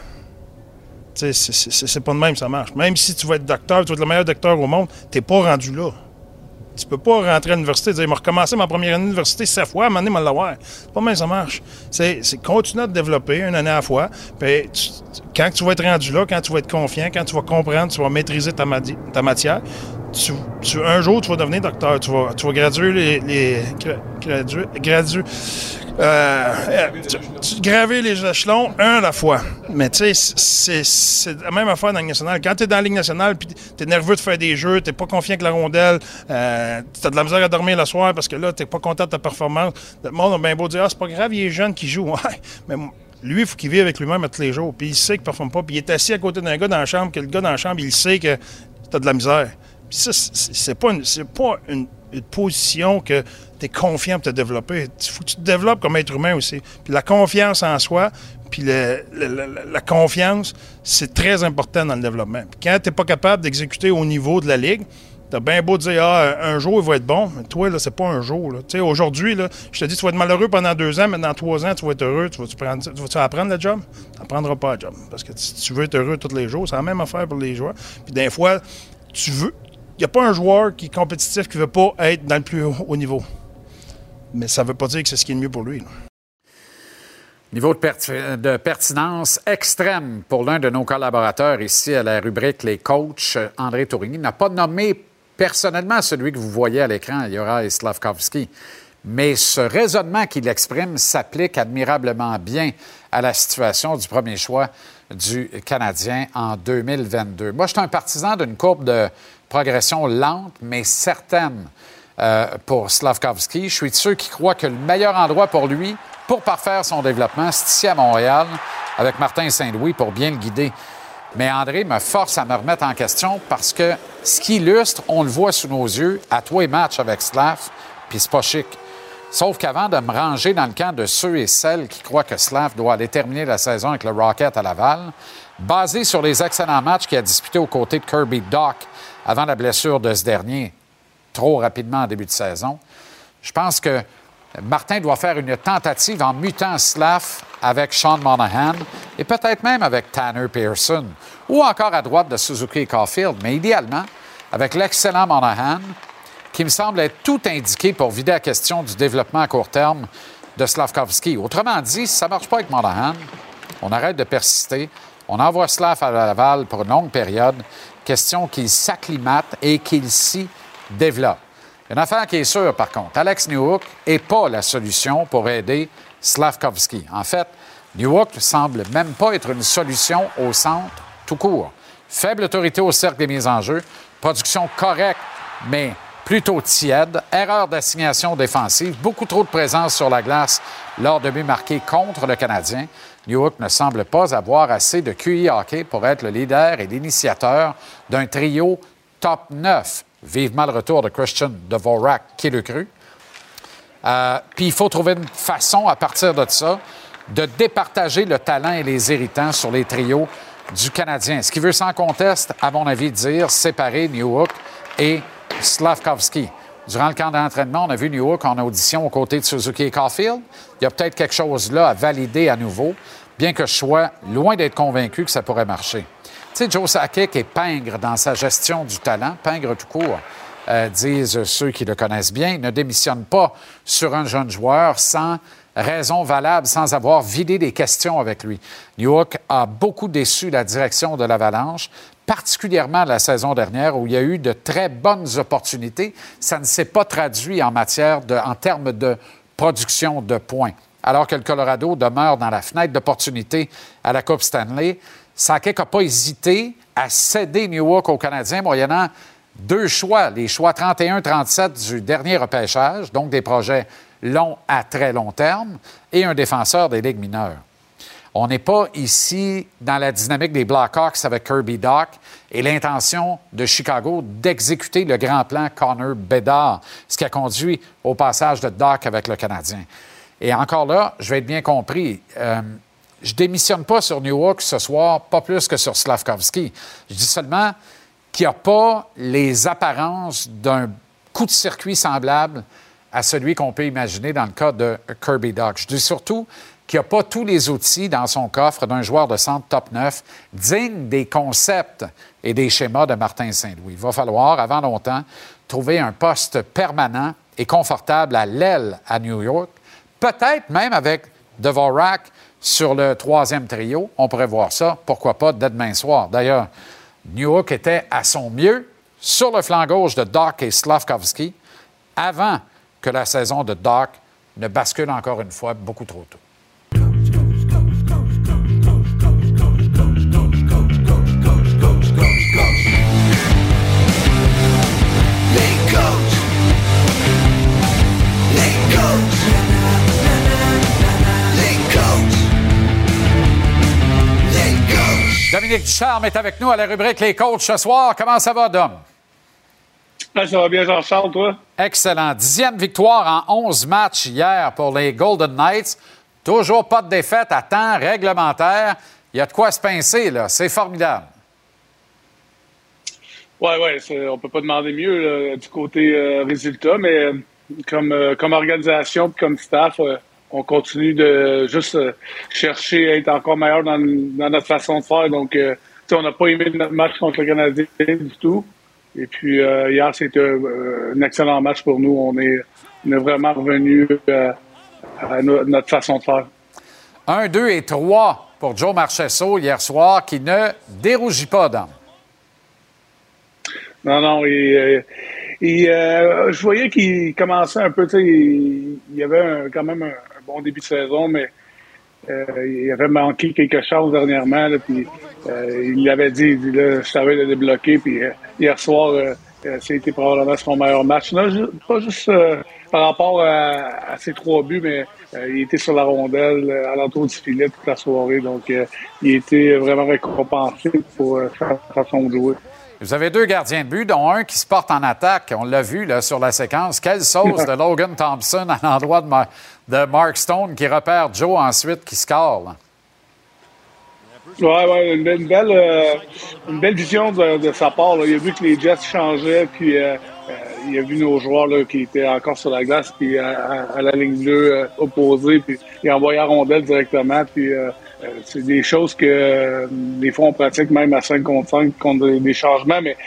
C'est- pas de même, ça marche. Même si tu vas être docteur, tu vas être le meilleur docteur au monde, tu pas rendu là. Tu peux pas rentrer à l'université et dire, m'a recommencé ma première année d'université sept fois, à un moment donné, l'avoir. C'est pas même ça marche. C'est continuer à te développer une année à la fois. Puis quand tu vas être rendu là, quand tu vas être confiant, quand tu vas comprendre, tu vas maîtriser ta, matière, un jour, tu vas devenir docteur. Tu vas, tu vas graduer les. Euh, euh, graver les échelons un à la fois. Mais tu sais, c'est- la même affaire dans la Ligue nationale. Quand tu es dans la Ligue nationale puis tu es nerveux de faire des jeux, tu pas confiant avec la rondelle, euh, tu as de la misère à dormir le soir parce que là, tu pas content de ta performance. Le monde a bien beau dire Ah, c'est pas grave, il est jeune qui joue. Ouais, mais lui, il faut qu'il vive avec lui-même tous les jours. Puis il sait qu'il ne performe pas. Puis il est assis à côté d'un gars dans la chambre, que le gars dans la chambre, il sait que tu as de la misère. Ça, c'est pas, une, pas une, position que tu es confiant pour te développer. Il faut que tu te développes comme être humain aussi. Puis la confiance en soi, puis la confiance, c'est très important dans le développement. Puis quand tu n'es pas capable d'exécuter au niveau de la ligue, T'as bien beau dire, ah, un jour, il va être bon. Mais toi, là, c'est pas un jour. aujourd'hui, je te dis, tu vas être malheureux pendant deux ans, mais dans trois ans, tu vas être heureux. Tu vas-tu, vas-tu apprendre le job? Tu n'apprendras pas le job. Parce que si tu veux être heureux tous les jours, c'est la même affaire pour les joueurs. Puis des fois, tu veux. Il n'y a pas un joueur qui est compétitif qui ne veut pas être dans le plus haut, niveau. Mais ça ne veut pas dire que c'est ce qui est le mieux pour lui.
Niveau de, perti- de pertinence extrême pour l'un de nos collaborateurs ici à la rubrique Les coachs, André Tourigny, n'a pas nommé personnellement celui que vous voyez à l'écran, Yora Slavkovski. Mais ce raisonnement qu'il exprime s'applique admirablement bien à la situation du premier choix du Canadien en 2022. Moi, je suis un partisan d'une courbe de progression lente, mais certaine euh, pour Slavkovski. Je suis de ceux qui croient que le meilleur endroit pour lui, pour parfaire son développement, c'est ici à Montréal, avec Martin Saint-Louis pour bien le guider. Mais André me force à me remettre en question parce que ce qui illustre, on le voit sous nos yeux à tous les matchs avec Slav, puis c'est pas chic. Sauf qu'avant de me ranger dans le camp de ceux et celles qui croient que Slav doit aller terminer la saison avec le Rocket à Laval, basé sur les excellents matchs qu'il a disputés aux côtés de Kirby Doc avant la blessure de ce dernier, trop rapidement en début de saison, je pense que Martin doit faire une tentative en mutant Slav avec Sean Monahan et peut-être même avec Tanner Pearson ou encore à droite de Suzuki et Caulfield, mais idéalement avec l'excellent Monahan qui me semble être tout indiqué pour vider la question du développement à court terme de Slavkovski. Autrement dit, si ça ne marche pas avec Monahan, on arrête de persister, on envoie Slav à Laval pour une longue période, question qu'il s'acclimate et qu'il s'y développe. Une affaire qui est sûre, par contre, Alex Newhook n'est pas la solution pour aider Slavkovski. En fait, Newhook ne semble même pas être une solution au centre tout court. Faible autorité au cercle des mises en jeu, production correcte, mais plutôt tiède, erreur d'assignation défensive, beaucoup trop de présence sur la glace lors de buts marqués contre le Canadien. Newhook ne semble pas avoir assez de QI hockey pour être le leader et l'initiateur d'un trio top 9. Vivement le retour de Christian Dvorak, qui le cru. Euh, Puis il faut trouver une façon, à partir de ça, de départager le talent et les irritants sur les trios du Canadien. Ce qui veut sans conteste, à mon avis, dire séparer Newhook et Slavkovski. Durant le camp d'entraînement, on a vu Newhook en audition aux côtés de Suzuki et Caulfield. Il y a peut-être quelque chose là à valider à nouveau, bien que je sois loin d'être convaincu que ça pourrait marcher. Tu sais, Joe Sakic est pingre dans sa gestion du talent, pingre tout court, euh, disent ceux qui le connaissent bien. Il ne démissionne pas sur un jeune joueur sans raison valable, sans avoir vidé des questions avec lui. Newhook a beaucoup déçu la direction de l'Avalanche, particulièrement la saison dernière où il y a eu de très bonnes opportunités. Ça ne s'est pas traduit en matière de, en termes de production de points. Alors que le Colorado demeure dans la fenêtre d'opportunité à la Coupe Stanley, Sakic n'a pas hésité à céder Newhook aux Canadiens, moyennant deux choix, les choix 31-37 du dernier repêchage, donc des projets longs à très long terme, et un défenseur des ligues mineures. On n'est pas ici dans la dynamique des Blackhawks avec Kirby Doc et l'intention de Chicago d'exécuter le grand plan Connor Bedard, ce qui a conduit au passage de Doc avec le Canadien. Et encore là, je vais être bien compris. euh, je démissionne pas sur Newhook ce soir, pas plus que sur Slavkovski. Je dis seulement qu'il n'y a pas les apparences d'un coup de circuit semblable à celui qu'on peut imaginer dans le cas de Kirby Doc. Je dis surtout qu'il n'y a pas tous les outils dans son coffre d'un joueur de centre top 9 digne des concepts et des schémas de Martin Saint-Louis. Il va falloir, avant longtemps, trouver un poste permanent et confortable à l'aile à New York, peut-être même avec Dvorak sur le troisième trio. On pourrait voir ça, pourquoi pas, dès demain soir. D'ailleurs, Newhook était à son mieux sur le flanc gauche de Doc et Slavkovski avant que la saison de Doc ne bascule encore une fois beaucoup trop tôt. Dominique Ducharme est avec nous à la rubrique Les coachs ce soir. Comment ça va, Dom?
Ah, ça va bien, Jean-Charles, toi?
Excellent. Dixième victoire en 11 matchs hier pour les Golden Knights. Toujours pas de défaite à temps réglementaire. Il y a de quoi se pincer, là. C'est formidable.
Oui, oui, on peut pas demander mieux là, du côté euh, résultat, mais euh, comme, euh, comme organisation comme staff, euh, on continue de juste euh, chercher à être encore meilleur dans, dans notre façon de faire. Donc, euh, on n'a pas aimé notre match contre le Canadien du tout. Et puis, euh, hier, c'était un excellent match pour nous. On est, on est vraiment revenu à no- notre façon de faire.
1, 2 et 3 pour Joe Marchesso hier soir, qui ne dérougit pas, Dom.
Non, non, euh, et, euh, je voyais qu'il commençait un peu, tu sais, il, y avait un- quand même un, bon début de saison, mais euh, il avait manqué quelque chose dernièrement, là, puis euh, il l'avait dit, il dit, là, je savais le débloquer, puis euh, hier soir, euh, euh, c'était probablement son meilleur match. Pas juste euh, par rapport à, à ses trois buts, mais euh, il était sur la rondelle, euh, à l'entour du filet toute la soirée, donc euh, il était vraiment récompensé pour euh, sa façon de jouer.
Vous avez deux gardiens de but, dont un qui se porte en attaque. On l'a vu là, sur la séquence. Quelle sauce de Logan Thompson à l'endroit de, Ma- de Mark Stone qui repère Joe ensuite qui score.
ouais, une belle, euh, une belle vision de, sa part. Il a vu que les Jets changeaient, puis euh, euh, il a vu nos joueurs là, qui étaient encore sur la glace, puis à, la ligne bleue euh, opposée, puis il a envoyé rondelle directement. Puis c'est des choses que euh, des fois on pratique même à 5 contre 5 contre des, changements, mais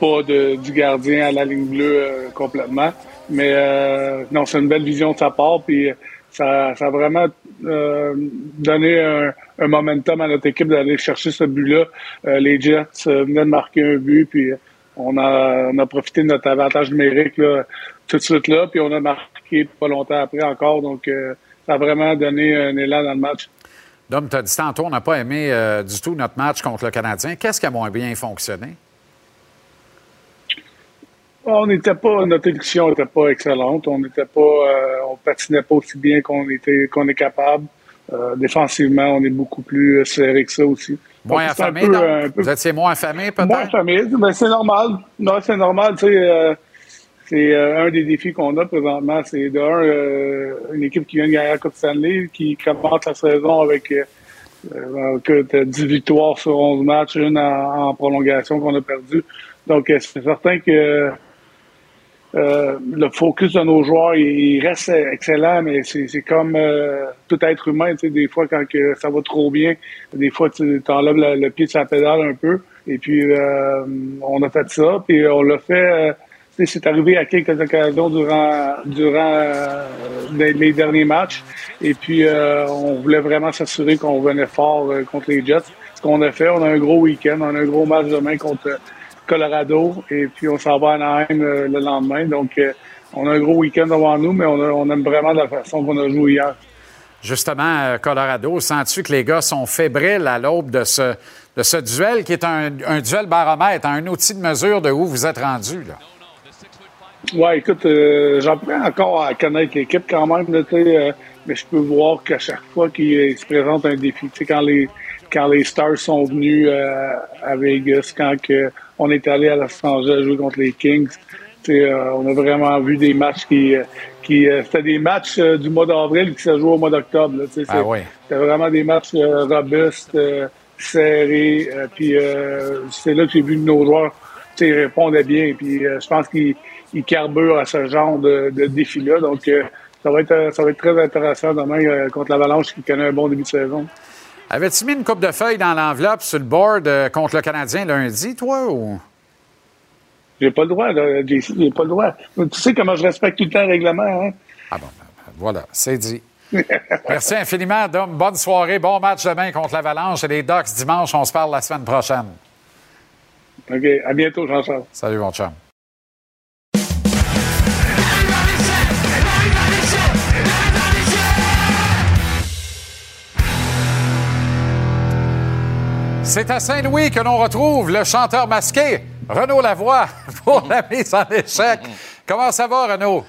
pas de, du gardien à la ligne bleue euh, complètement. Mais euh, non, c'est une belle vision de sa part, puis ça, ça a vraiment euh, donné un, un momentum à notre équipe d'aller chercher ce but-là. Euh, les Jets euh, venaient de marquer un but, puis on a, on a profité de notre avantage numérique là, tout de suite là, puis on a marqué pas longtemps après encore. Donc, euh, ça a vraiment donné un élan dans le match.
Dom, tu as dit tantôt, on n'a pas aimé euh, du tout notre match contre le Canadien. Qu'est-ce qui a moins bien fonctionné?
On n'était pas, notre édition n'était pas excellente. On n'était pas, euh, on patinait pas aussi bien qu'on était, qu'on est capable. Euh, défensivement, on est beaucoup plus serré que ça aussi.
Moins affamé,
peu,
Vous étiez moins affamé, peut-être?
Moins affamé, mais c'est normal. Non, c'est normal. Tu sais, c'est euh, un des défis qu'on a présentement. C'est d'un, euh, une équipe qui vient de gagner la Coupe Stanley, qui commence la saison avec euh, euh, que t'as 10 victoires sur 11 matchs, une en, prolongation qu'on a perdu. Donc, euh, c'est certain que euh, le focus de nos joueurs, il, reste excellent, mais c'est comme euh, tout être humain. Tu sais, des fois, quand que ça va trop bien, des fois, tu enlèves le, le pied de sa pédale un peu. Et puis, euh, on a fait ça, puis on l'a fait. C'est arrivé à quelques occasions durant durant euh, les, derniers matchs. Et puis, euh, on voulait vraiment s'assurer qu'on venait fort euh, contre les Jets. Ce qu'on a fait, on a un gros week-end, on a un gros match demain contre Colorado, et puis on s'en va à Anaheim le lendemain. Donc, on a un gros week-end devant nous, mais on, aime vraiment la façon qu'on a joué hier.
Justement, Colorado, sens-tu que les gars sont fébriles à l'aube de ce, de ce duel qui est un, un duel baromètre, un outil de mesure de où vous êtes rendu?
Ouais, écoute, euh, j'apprends encore à connaître l'équipe quand même, là, euh, mais je peux voir qu'à chaque fois qu'il euh, se présente un défi, tu sais, quand les quand les Stars sont venus euh, à Vegas, quand que on est allé à Los Angeles jouer contre les Kings, tu sais, euh, on a vraiment vu des matchs qui euh, qui euh, c'était des matchs du mois d'avril qui se jouaient au mois d'octobre,
Ah
c'est-
oui.
c'était vraiment des matchs robustes, euh, serrés, euh, puis euh, c'est là que j'ai vu que nos joueurs tu sais, répondaient bien, puis euh, je pense qu'ils ils carburent à ce genre de, de défi-là, donc euh, ça va être euh, ça va être très intéressant demain euh, contre l'Avalanche qui connaît un bon début de saison.
Avais-tu mis une coupe de feuilles dans l'enveloppe sur le board euh, contre le Canadien lundi, toi? Ou...
J'ai pas le droit, là, j'ai pas le droit. Tu sais comment je respecte tout le temps le règlement, hein?
Ah bon, ben, Voilà, c'est dit. Merci infiniment, Dom. Bonne soirée. Bon match demain contre l'Avalanche et les Ducks dimanche. On se parle la semaine prochaine.
OK, à bientôt, Jean-Charles.
Salut, mon chum. C'est à Saint-Louis que l'on retrouve le chanteur masqué, Renaud Lavoie, pour la mise en échec. Comment ça va, Renaud?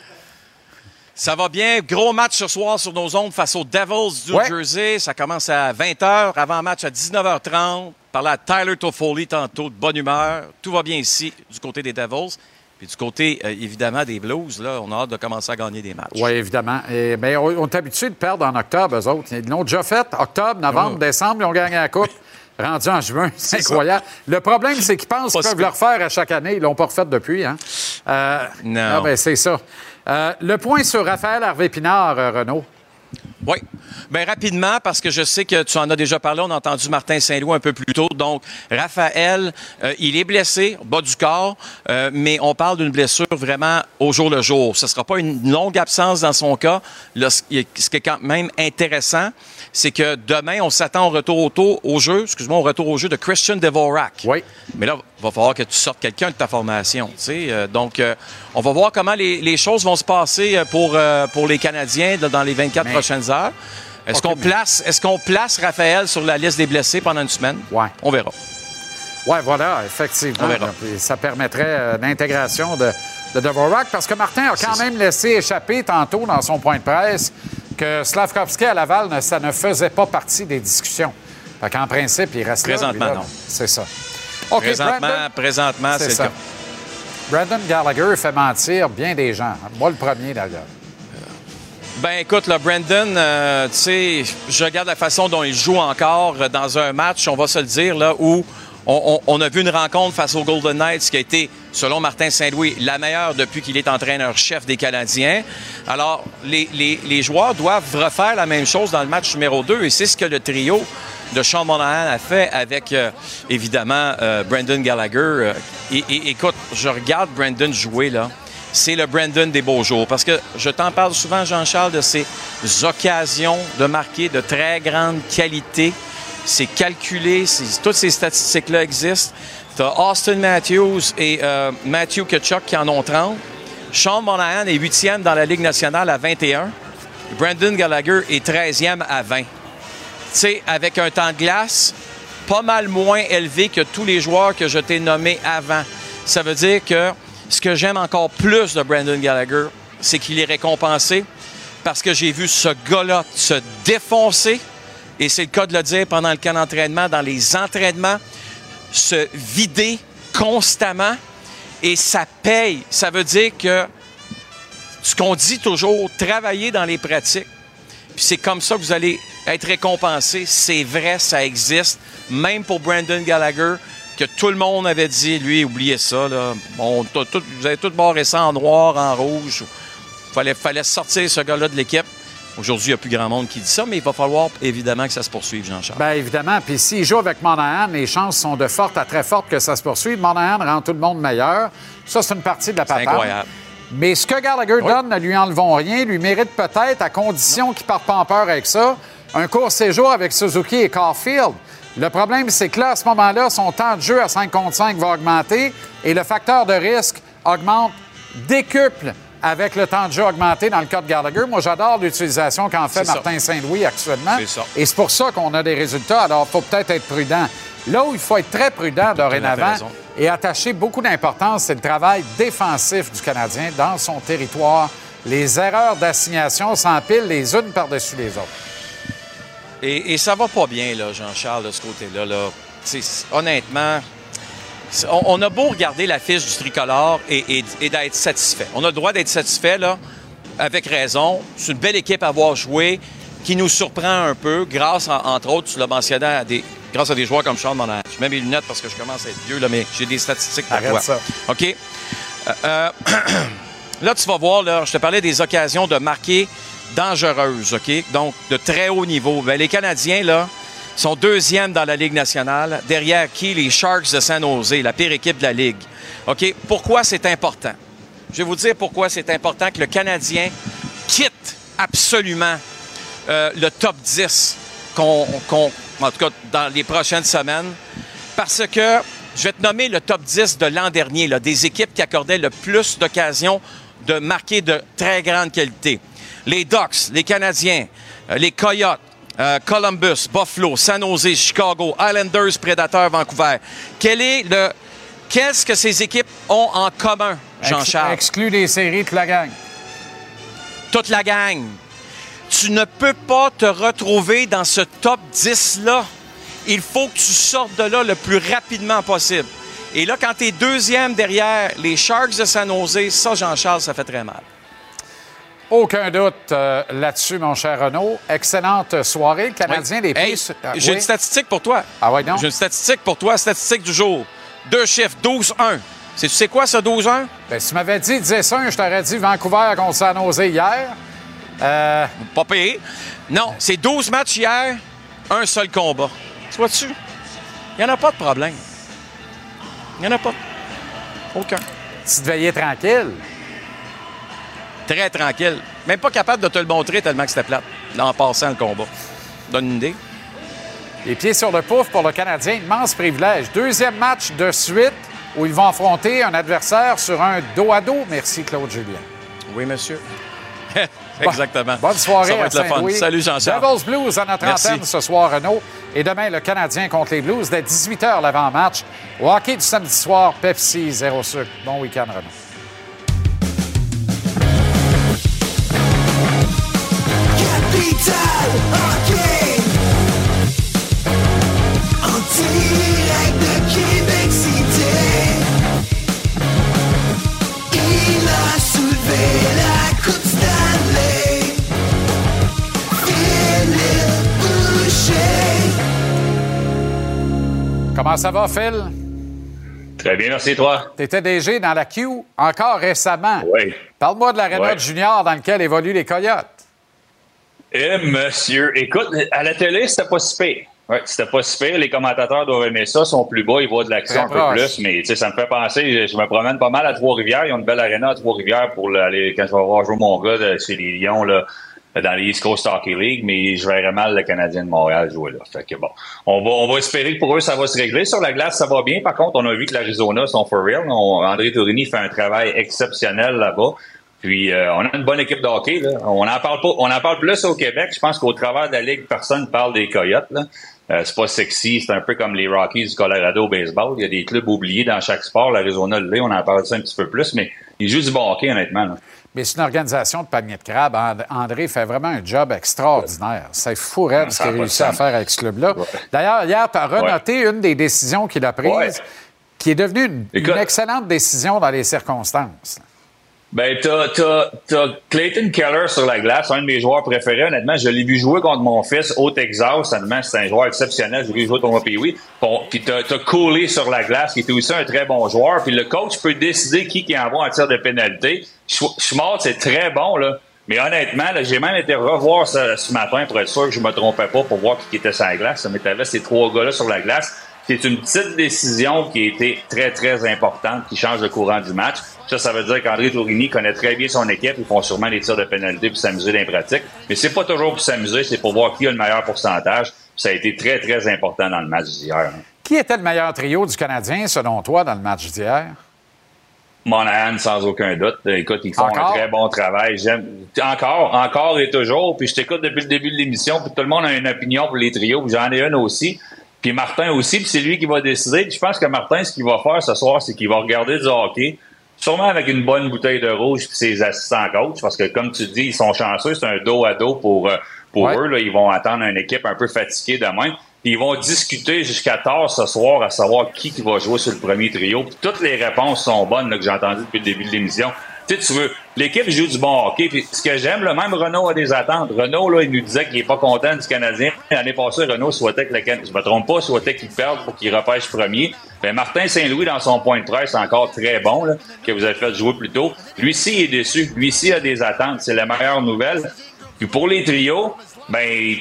Ça va bien. Gros match ce soir sur nos ondes face aux Devils du
Ouais.
Jersey. Ça commence à 20h. Avant-match à 19h30. Parler à Tyler Toffoli tantôt, de bonne humeur. Tout va bien ici, du côté des Devils. Puis du côté, euh, évidemment, des Blues, là, on a hâte de commencer à gagner des matchs.
Oui, évidemment. Et, ben, on, on est habitué de perdre en octobre, eux autres. Ils l'ont déjà fait. Octobre, novembre,
Ah.
décembre, ils ont gagné la Coupe. Rendu en juin, c'est
ça.
incroyable. Le problème, c'est qu'ils pensent qu'ils peuvent le refaire à chaque année. Ils l'ont pas refait depuis. Hein? Euh,
Non.
ah, ben, c'est ça. Euh, le point sur Raphaël Harvey-Pinard, euh, Renaud.
Oui. Bien, rapidement, parce que je sais que tu en as déjà parlé, on a entendu Martin Saint-Louis un peu plus tôt. Donc, Raphaël, euh, il est blessé, au bas du corps, euh, mais on parle d'une blessure vraiment au jour le jour. Ce ne sera pas une longue absence dans son cas. Là, ce qui est quand même intéressant, c'est que demain, on s'attend au retour au, jeu, excuse-moi, au retour au jeu de Christian Devorak.
Oui.
Mais là, va falloir que tu sortes quelqu'un de ta formation. Euh, donc, euh, on va voir comment les, les choses vont se passer euh, pour, euh, pour les Canadiens là, dans les 24
Mais-
prochaines heures. Est-ce qu'on place, qu'on place Raphaël sur la liste des blessés pendant une semaine?
Ouais.
On verra.
Oui, voilà, effectivement.
On verra.
Ça permettrait l'intégration de, de Dvorak parce que Martin a quand même laissé échapper tantôt dans son point de presse que Slavkovski à Laval, ça ne faisait pas partie des discussions. Fait qu'en principe, il reste là,
Présentement,
lui, là.
non.
C'est ça.
Présentement,
Brandon-
présentement, c'est le
ça.
cas.
Brandon Gallagher fait mentir bien des gens. Moi, le premier, d'ailleurs.
Ben écoute, là, Brandon, euh, tu sais, je regarde la façon dont il joue encore euh, dans un match, on va se le dire, là, où on, on- on a vu une rencontre face aux Golden Knights qui a été, selon Martin Saint-Louis, la meilleure depuis qu'il est entraîneur-chef des Canadiens. Alors, les, les- les joueurs doivent refaire la même chose dans le match numéro 2 et c'est ce que le trio de Sean Monahan a fait avec, euh, évidemment, euh, Brandon Gallagher. Euh, et, écoute, je regarde Brandon jouer, là c'est le Brandon des beaux jours. Parce que je t'en parle souvent, Jean-Charles, de ces occasions de marquer de très grande qualité. C'est calculé, toutes ces statistiques-là existent. Tu as Austin Matthews et Matthew Kachuk qui en ont 30. Sean Monahan est huitième dans la Ligue nationale à 21. Brandon Gallagher est 13e à 20. Avec un temps de glace pas mal moins élevé que tous les joueurs que je t'ai nommés avant. Ça veut dire que ce que j'aime encore plus de Brandon Gallagher, c'est qu'il est récompensé parce que j'ai vu ce gars-là se défoncer, et c'est le cas de le dire pendant le camp d'entraînement, dans les entraînements, se vider constamment, et ça paye. Ça veut dire que ce qu'on dit toujours, travailler dans les pratiques, puis c'est comme ça que vous allez être récompensé. C'est vrai, ça existe. Même pour Brandon Gallagher, que tout le monde avait dit, lui, oubliez ça. Là. On, tout- vous avez tout barré ça en noir, en rouge. Fallait, fallait sortir ce gars-là de l'équipe. Aujourd'hui, il n'y a plus grand monde qui dit ça, mais il va falloir évidemment que ça se poursuive, Jean-Charles.
Bien, évidemment. Puis s'il joue avec Monahan, les chances sont de fortes à très fortes que ça se poursuive. Monahan rend tout le monde meilleur. Ça, c'est une partie de la patente.
incroyable.
Mais ce que Gallagher donne, ne lui enlevons rien, lui mérite peut-être, à condition qu'il ne parte pas en peur avec ça, un court séjour avec Suzuki et Caulfield. Le problème, c'est que là, à ce moment-là, son temps de jeu à 5 contre 5 va augmenter et le facteur de risque augmente, décuple avec le temps de jeu augmenté dans le cas de Gallagher. Moi, j'adore l'utilisation qu'en fait. Martin Saint-Louis actuellement.
C'est ça.
Et c'est pour ça qu'on a des résultats. Alors, il faut peut-être être prudent. Là où il faut être très prudent dorénavant et attacher beaucoup d'importance, c'est le travail défensif du Canadien dans son territoire. Les erreurs d'assignation s'empilent les unes par-dessus les autres.
Et, et ça va pas bien, là, Jean-Charles, de ce côté-là. Là. Honnêtement, on, on a beau regarder la fiche du tricolore et, et- et d'être satisfait. On a le droit d'être satisfait, là, avec raison. C'est une belle équipe à avoir joué qui nous surprend un peu grâce, en- entre autres, tu l'as mentionné, à des, grâce à des joueurs comme Sean Monahan. Je mets mes lunettes parce que je commence à être vieux, là, mais j'ai des statistiques pour
Arrête
toi.
ça.
OK? Euh, euh, là, tu vas voir, là, je te parlais des occasions de marquer dangereuses, OK? Donc, de très haut niveau. Ben, les Canadiens, là, sont deuxièmes dans la Ligue nationale. Derrière qui? Les Sharks de San Jose, la pire équipe de la Ligue. OK? Pourquoi c'est important? Je vais vous dire pourquoi c'est important que le Canadien quitte absolument euh, le top 10 qu'on, en tout cas dans les prochaines semaines. Parce que je vais te nommer le top 10 de l'an dernier, là, des équipes qui accordaient le plus d'occasions de marquer de très grande qualité. Les Ducks, les Canadiens, euh, les Coyotes, euh, Columbus, Buffalo, San Jose, Chicago, Islanders, Predators, Vancouver. Quel est le... Qu'est-ce que ces équipes ont en commun, Jean-Charles?
Exclu des séries, toute la gang.
toute la gang. Tu ne peux pas te retrouver dans ce top 10-là. Il faut que tu sortes de là le plus rapidement possible. Et là, quand tu es deuxième derrière les Sharks de San Jose, ça, Jean-Charles, ça fait très mal.
Aucun doute euh, là-dessus, mon cher Renaud. Excellente soirée. Le Canadien, les
Hey,
pistes. Ah,
J'ai
oui.
une statistique pour toi.
Ah ouais, non?
J'ai une statistique pour toi, statistique du jour. Deux chiffres, 12-1. C'est- Tu sais quoi, ça, 12-1?
Ben, si tu m'avais dit 10-1, je t'aurais dit Vancouver contre San Jose hier. Euh,
Pas payé. Non, c'est 12 matchs hier, un seul combat. Tu vois-tu? Il n'y en a pas de problème. Il n'y en a pas. Aucun.
Tu devais y être tranquille.
Très tranquille. Même pas capable de te le montrer tellement que c'était plate en passant le combat. Donne une idée.
Les pieds sur le pouf pour le Canadien, immense privilège. Deuxième match de suite où ils vont affronter un adversaire sur un dos à dos. Merci, Claude Julien.
Oui, monsieur. Exactement.
Bonne soirée
Ça va
à
être le fun.
Saint-Louis.
Salut, Jean-Charles.
Devils Blues à notre
Merci.
antenne ce soir, Renaud. Et demain, le Canadien contre les Blues dès 18h l'avant-match. Au hockey du samedi soir, Pepsi, zéro sucre. Bon week-end, Renaud.
Capital
Comment ça va, Phil?
Très bien, merci toi.
Tu étais DG dans la Q encore récemment.
Oui.
Parle-moi de l'aréna junior dans lequel évoluent les Coyotes.
Eh, monsieur, écoute, à la télé, c'était pas si pire. Ouais, c'était pas si pire. Les commentateurs doivent aimer ça, sont plus bas, ils voient de l'action un peu plus. Mais tu sais, ça me fait penser, je, je me promène pas mal à Trois-Rivières. Ils ont une belle aréna à Trois-Rivières pour le- aller, quand je vais voir jouer mon gars de- chez les Lions, là, dans les East Coast Hockey League, mais je verrais mal le Canadien de Montréal jouer là. Fait que bon, on va, on va espérer que pour eux, ça va se régler. Sur la glace, ça va bien. Par contre, on a vu que l'Arizona sont for real. André Tourini fait un travail exceptionnel là-bas. Puis euh, on a une bonne équipe de hockey. Là. On en parle pas, on en parle plus au Québec. Je pense qu'au travers de la ligue, personne ne parle des Coyotes. Là. Euh, c'est pas sexy. C'est un peu comme les Rockies du Colorado au baseball. Il y a des clubs oubliés dans chaque sport. L'Arizona. On en parle ça un petit peu plus, mais ils jouent du bon hockey honnêtement. là.
Mais c'est une organisation de panier de crabe. And- André fait vraiment un job extraordinaire. C'est fou, Red, ce qu'il a
100%.
réussi à faire avec ce club-là. D'ailleurs, hier, tu as renoté une des décisions qu'il a prises,
Ouais.
qui est devenue une, excellente décision dans les circonstances.
Ben, t'as, t'as, t'as Clayton Keller sur la glace, un de mes joueurs préférés. Honnêtement, je l'ai vu jouer contre mon fils au Texas. Honnêtement, c'est un joueur exceptionnel. J'ai vu jouer contre mon pays. Bon, puis t'as, t'as Cooley sur la glace, qui était aussi un très bon joueur. Puis le coach peut décider qui qui envoie en tir de pénalité. Sch- Schmaltz, c'est très bon, là. Mais honnêtement, là, j'ai même été revoir ça ce matin pour être sûr que je me trompais pas pour voir qui était sur la glace. Ça m'était ces trois gars-là sur la glace. C'est une petite décision qui a été très, très importante, qui change le courant du match. Ça, ça veut dire qu'André Tourini connaît très bien son équipe. Ils font sûrement des tirs de pénalité pour s'amuser dans les pratiques. Mais c'est pas toujours pour s'amuser, c'est pour voir qui a le meilleur pourcentage. Ça a été très, très important dans le match d'hier. hein.
Qui était le meilleur trio du Canadien, selon toi, dans le match d'hier?
Monahan, sans aucun doute. Écoute, ils font
Encore?
un très bon travail. J'aime encore, encore et toujours. Puis je t'écoute depuis le début de l'émission. Puis tout le monde a une opinion pour les trios. J'en ai une aussi. Puis Martin aussi. Puis c'est lui qui va décider. Puis je pense que Martin, ce qu'il va faire ce soir, c'est qu'il va regarder du hockey. Sûrement avec une bonne bouteille de rouge puis ses assistants coach. Parce que comme tu dis, ils sont chanceux. C'est un dos à dos pour, euh, pour
Ouais.
eux. Là. Ils vont attendre une équipe un peu fatiguée demain. Puis ils vont discuter jusqu'à tard ce soir à savoir qui, qui va jouer sur le premier trio. Puis toutes les réponses sont bonnes là, que j'ai entendues depuis le début de l'émission. Tu sais, tu veux, l'équipe joue du bon hockey. Puis ce que j'aime, là, même Renault a des attentes. Renault, là, il nous disait qu'il est pas content du Canadien. L'année passée, Renault souhaitait que le Can- je me trompe pas, souhaitait qu'il perde pour qu'il repêche premier. Ben, Martin Saint-Louis, dans son point de presse, encore très bon, là, que vous avez fait jouer plus tôt. Lui ci est déçu. Lui ci a des attentes. C'est la meilleure nouvelle. Puis pour les trios, ben,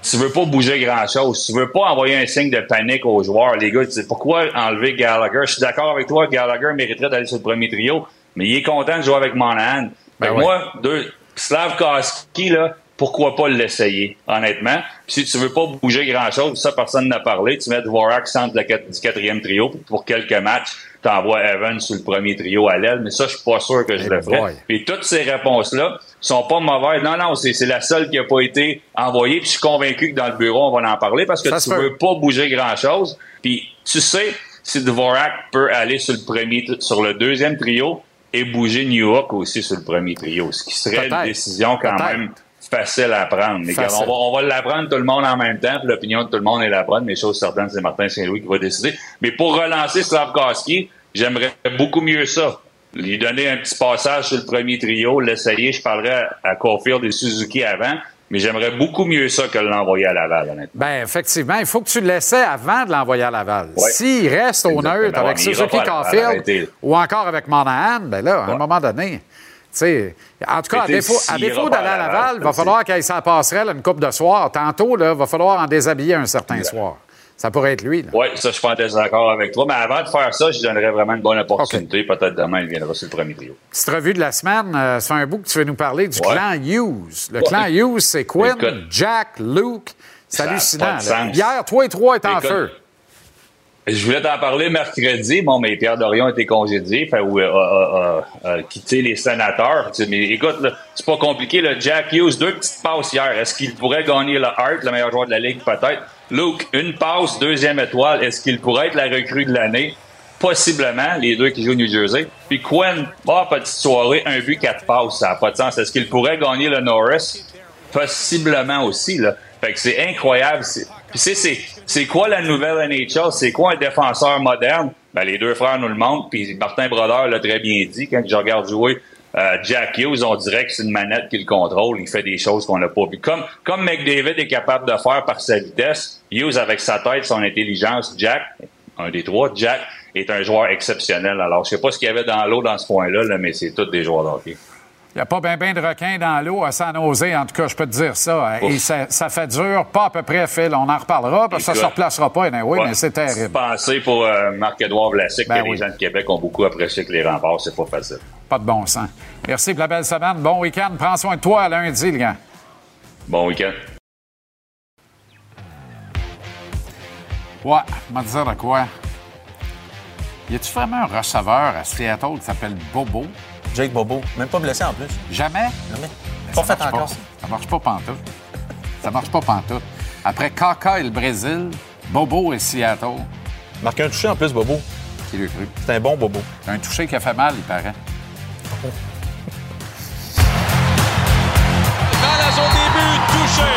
tu veux pas bouger grand-chose. Tu veux pas envoyer un signe de panique aux joueurs. Les gars, tu sais, pourquoi enlever Gallagher? Je suis d'accord avec toi, Gallagher mériterait d'aller sur le premier trio, mais il est content de jouer avec Monahan.
Ben ouais.
Moi, deux, Slavkowski, là, pourquoi pas l'essayer, honnêtement? Puis si tu veux pas bouger grand-chose, ça, personne n'a parlé. Tu mets Dvorak centre du quatrième trio pour quelques matchs. T'envoies Evans sur le premier trio à l'aile, mais ça, je suis pas sûr que je le ferais. Puis toutes ces réponses-là sont pas mauvaises. Non, non, c'est la seule qui a pas été envoyée. Puis je suis convaincu que dans le bureau, on va en parler parce que
Ça
tu veux pas bouger grand-chose. Puis tu sais si Dvorak peut aller sur le premier, sur le deuxième trio et bouger New York aussi sur le premier trio, ce qui serait une décision quand même facile à prendre. Mais regarde, on va, on va l'apprendre tout le monde en même temps, l'opinion de tout le monde est la prendre, mais chose certaine, c'est Martin Saint-Louis qui va décider. Mais pour relancer Slavkowski, j'aimerais beaucoup mieux ça. Lui donner un petit passage sur le premier trio, l'essayer, je parlerai à Caulfield et Suzuki avant, mais j'aimerais beaucoup mieux ça que de l'envoyer à Laval, honnêtement.
Ben effectivement, il faut que tu le laissais avant de l'envoyer à Laval.
Ouais.
S'il reste au neutre avec
mais il
Suzuki Caulfield ou encore avec Monahan, ben là, à un moment donné, tu sais, en tout cas, à
t'sais,
défaut, d'aller à
Laval,
il va falloir qu'il s'en passerelle une coupe de soir. Tantôt, il va falloir en déshabiller un certain soir. Ça pourrait être lui.
Oui, ça, je suis pas en désaccord avec toi. Mais avant de faire ça, je donnerais vraiment une bonne opportunité. Peut-être demain, il viendra sur le premier trio.
Petite revue de la semaine, euh, c'est un bout que tu veux nous parler du
Ouais.
clan Hughes. Le
Ouais.
clan Hughes, c'est Quinn,
Écoute.
Jack, Luke. C'est hallucinant. Hier, toi et trois étaient en
Écoute,
feu.
Je voulais t'en parler mercredi. Bon, mais Pierre Dorion a été congédié, fait, ou euh, a quitté les sénateurs. Mais écoute, c'est pas compliqué. Là. Jack Hughes, deux petites passes hier. Est-ce qu'il pourrait gagner le Hart, le meilleur joueur de la Ligue, peut-être? Luke, une passe, deuxième étoile. Est-ce qu'il pourrait être la recrue de l'année? Possiblement, les deux qui jouent au New Jersey. Puis Quinn, ah, petite soirée, un but, quatre passes, ça n'a pas de sens. Est-ce qu'il pourrait gagner le Norris? Possiblement aussi, là. Fait que c'est incroyable. C'est quoi la nouvelle NHL? C'est quoi un défenseur moderne? Ben, les deux frères nous le montrent, puis Martin Brodeur l'a très bien dit. Quand je regarde jouer euh, Jack Hughes, on dirait que c'est une manette qui le contrôle. Il fait des choses qu'on n'a pas vues. Comme, comme McDavid est capable de faire par sa vitesse, Hughes avec sa tête, son intelligence, Jack, un des trois, Jack est un joueur exceptionnel. Alors, je sais pas ce qu'il y avait dans l'eau dans ce point-là, là, mais c'est tous des joueurs de hockey.
Il n'y a pas bien ben de requins dans l'eau à San Jose, en tout cas, je peux te dire ça. Et
Ouf.
ça, ça fait dur, pas à peu près, Phil. On en reparlera, parce que ça ne se replacera pas, anyway,
Ouais.
mais c'est terrible.
Pensez pour euh, Marc-Édouard Vlasic
Ben
que
oui.
les gens de Québec ont beaucoup apprécié que les remparts, c'est pas facile.
Pas de bon sens. Merci pour la belle semaine. Bon week-end. Prends soin de toi à lundi, le gars.
Bon week-end.
Ouais, je vais te dire de quoi. Y a-tu vraiment un receveur à Seattle qui s'appelle Bobo?
Jake Bobo. Même pas blessé en plus.
Jamais?
Jamais.
Ben,
Pas
ça
fait
marche
encore.
Pas. Ça marche pas pantoute. Ça marche pas pantoute. Après Kaka et le Brésil, Bobo et Seattle.
Marqué un touché en plus, Bobo.
Qui lui cru?
C'est un bon Bobo.
Un touché qui a fait mal, il paraît.
Zone des buts, touché.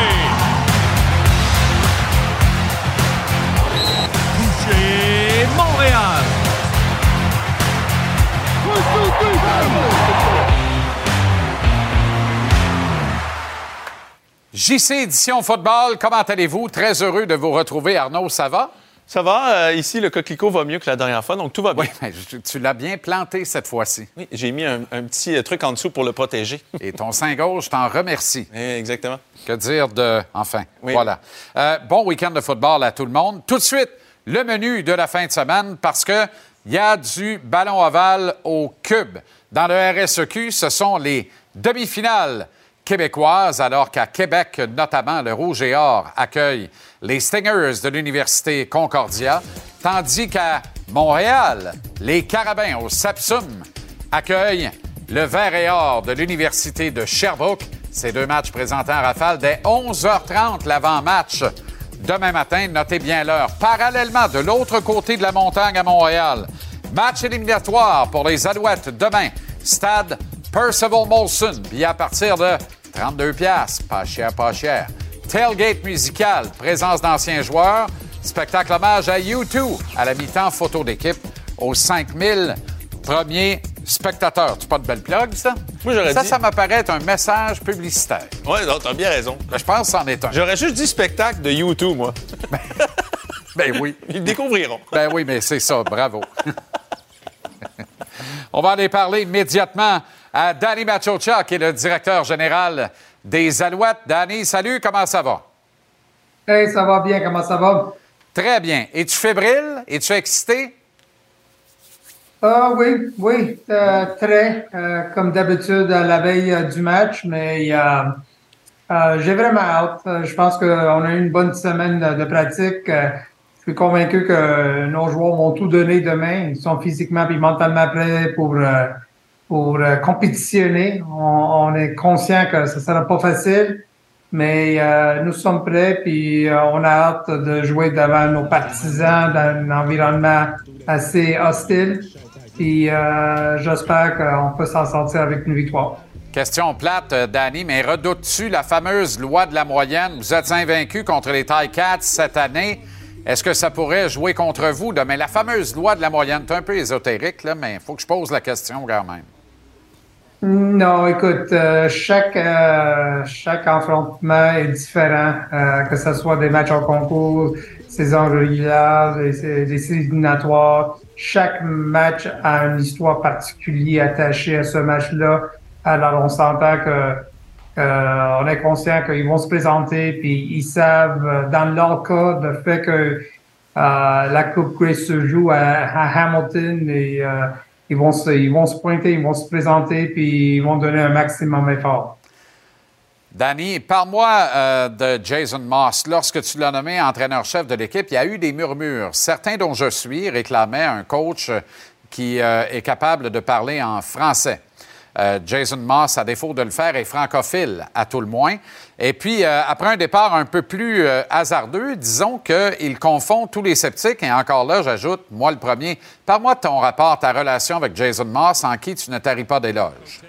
Touché Montréal.
JC Édition Football, comment allez-vous? Très heureux de vous retrouver, Arnaud. Ça va?
Ça va. euh, ici, le coquelicot va mieux que la dernière fois, donc tout va bien.
Oui, mais tu- tu l'as bien planté cette fois-ci.
Oui, j'ai mis un, un petit euh, truc en dessous pour le protéger.
Et ton sein gauche, je t'en remercie.
Exactement.
Que dire de. Enfin,
Oui.
voilà. Euh, bon week-end de football à tout le monde. Tout de suite, le menu de la fin de semaine parce que il y a du ballon ovale au cube. Dans le RSEQ, ce sont les demi-finales québécoises, alors qu'à Québec, notamment, le Rouge et Or accueille les Stingers de l'Université Concordia, tandis qu'à Montréal, les Carabins au Sapsum accueillent le Vert et Or de l'Université de Sherbrooke. Ces deux matchs présentés en rafale dès 11h30, l'avant-match. Demain matin, notez bien l'heure. Parallèlement, de l'autre côté de la montagne à Montréal, match éliminatoire pour les Alouettes demain. Stade Percival Molson. Billets à partir de 32 piastres. Pas cher, pas cher. Tailgate musical, présence d'anciens joueurs. Spectacle hommage à U2 à la mi-temps photo d'équipe aux 5000 premiers spectateurs. Tu pas de belle plug, ça?
Moi, j'aurais
ça,
dit-
ça m'apparaît être un message publicitaire.
Oui, t'as bien raison.
Ben, je pense que c'en est un.
J'aurais juste dit spectacle de YouTube, moi.
Ben oui.
Ils le découvriront.
Ben oui, mais c'est ça. Bravo. On va aller parler immédiatement à Danny Machocha, qui est le directeur général des Alouettes. Danny, salut, comment ça va?
Hey, ça va bien, comment ça va?
Très bien. Es-tu fébrile? Es-tu excité?
Ah oui, oui, euh, très, euh, comme d'habitude à la veille euh, du match, mais j'ai vraiment hâte. Je pense qu'on a eu une bonne semaine de, pratique. Je suis convaincu que nos joueurs vont tout donner demain. Ils sont physiquement et mentalement prêts pour, pour euh, compétitionner. On, est conscient que ce ne sera pas facile, mais euh, nous sommes prêts puis euh, on a hâte de jouer devant nos partisans dans un environnement assez hostile. Puis j'espère qu'on peut s'en sortir avec une victoire.
Question plate, Danny, mais redoutes-tu la fameuse loi de la moyenne? Vous êtes invaincu contre les Ticats cette année. Est-ce que ça pourrait jouer contre vous demain? La fameuse loi de la moyenne, c'est un peu ésotérique, là, mais il faut que je pose la question quand même.
Non, écoute, euh, chaque, euh, chaque affrontement est différent, euh, que ce soit des matchs en concours, saison régulière, des, des éliminatoires. Chaque match a une histoire particulière attachée à ce match-là. Alors, on s'entend que euh, on est conscient qu'ils vont se présenter, puis ils savent, euh, dans leur cas, le fait que euh, la Coupe Grey se joue à, à Hamilton et ils vont se, ils vont se pointer, ils vont se présenter, puis ils vont donner un maximum d'effort.
Danny, parle-moi euh, de Jason Moss. Lorsque tu l'as nommé entraîneur-chef de l'équipe, il y a eu des murmures. Certains dont je suis réclamaient un coach qui euh, est capable de parler en français. Euh, Jason Moss, à défaut de le faire, est francophile, à tout le moins. Et puis, euh, après un départ un peu plus euh, hasardeux, disons qu'il confond tous les sceptiques. Et encore là, j'ajoute, moi le premier. Parle-moi de ton rapport, ta relation avec Jason Moss, en qui tu ne taris pas d'éloges.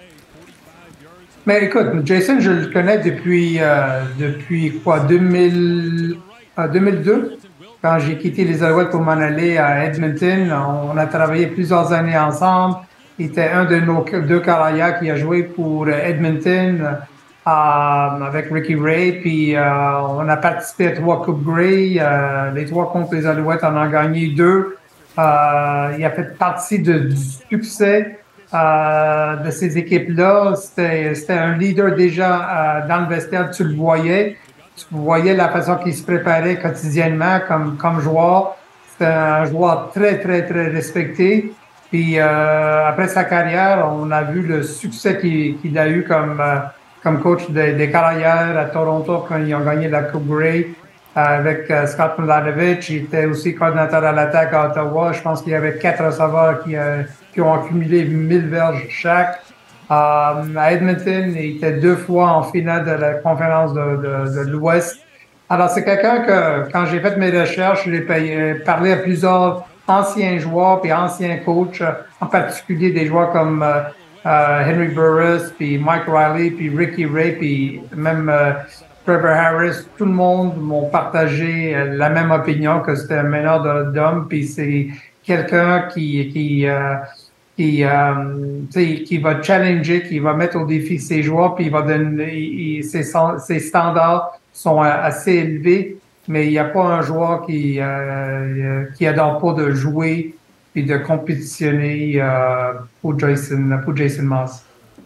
Mais écoute, Jason, je le connais depuis, euh, depuis quoi, 2000, euh, 2002, quand j'ai quitté les Alouettes pour m'en aller à Edmonton. On a travaillé plusieurs années ensemble. Il était un de nos deux carrières qui a joué pour Edmonton avec Ricky Ray. Puis euh, on a participé à trois Coupes Grey. Euh, les trois contre les Alouettes, on en a gagné deux. Euh, il a fait partie de, du succès euh, de ces équipes-là. C'était un leader déjà euh, dans le vestiaire, tu le voyais. Tu voyais la façon qu'il se préparait quotidiennement comme, comme joueur. C'était un joueur très, très, très respecté. Puis euh, après sa carrière, on a vu le succès qu'il qu'il a eu comme, euh, comme coach des, des carrières à Toronto quand ils ont gagné la Coupe Grey avec euh, Scott Mladenovic. Il était aussi coordinateur à l'attaque à Ottawa. Je pense qu'il y avait quatre receveurs qui, euh, ont accumulé 1000 verges chaque. Euh, à Edmonton, il était deux fois en finale de la conférence de, de, l'Ouest. Alors, c'est quelqu'un que, quand j'ai fait mes recherches, j'ai parlé à plusieurs anciens joueurs puis anciens coachs, euh, en particulier des joueurs comme euh, euh, Henry Burris, puis Mike Riley, puis Ricky Ray, puis même euh, Trevor Harris. Tout le monde m'ont partagé euh, la même opinion que c'était un meneur d'hommes, puis c'est quelqu'un qui, qui, euh, qui, euh, qui va challenger, qui va mettre au défi ses joueurs, puis il va donner, ses, ses standards sont assez élevés, mais il n'y a pas un joueur qui euh, qui adore pas de jouer puis de compétitionner euh, pour Jason pour Jason Moss.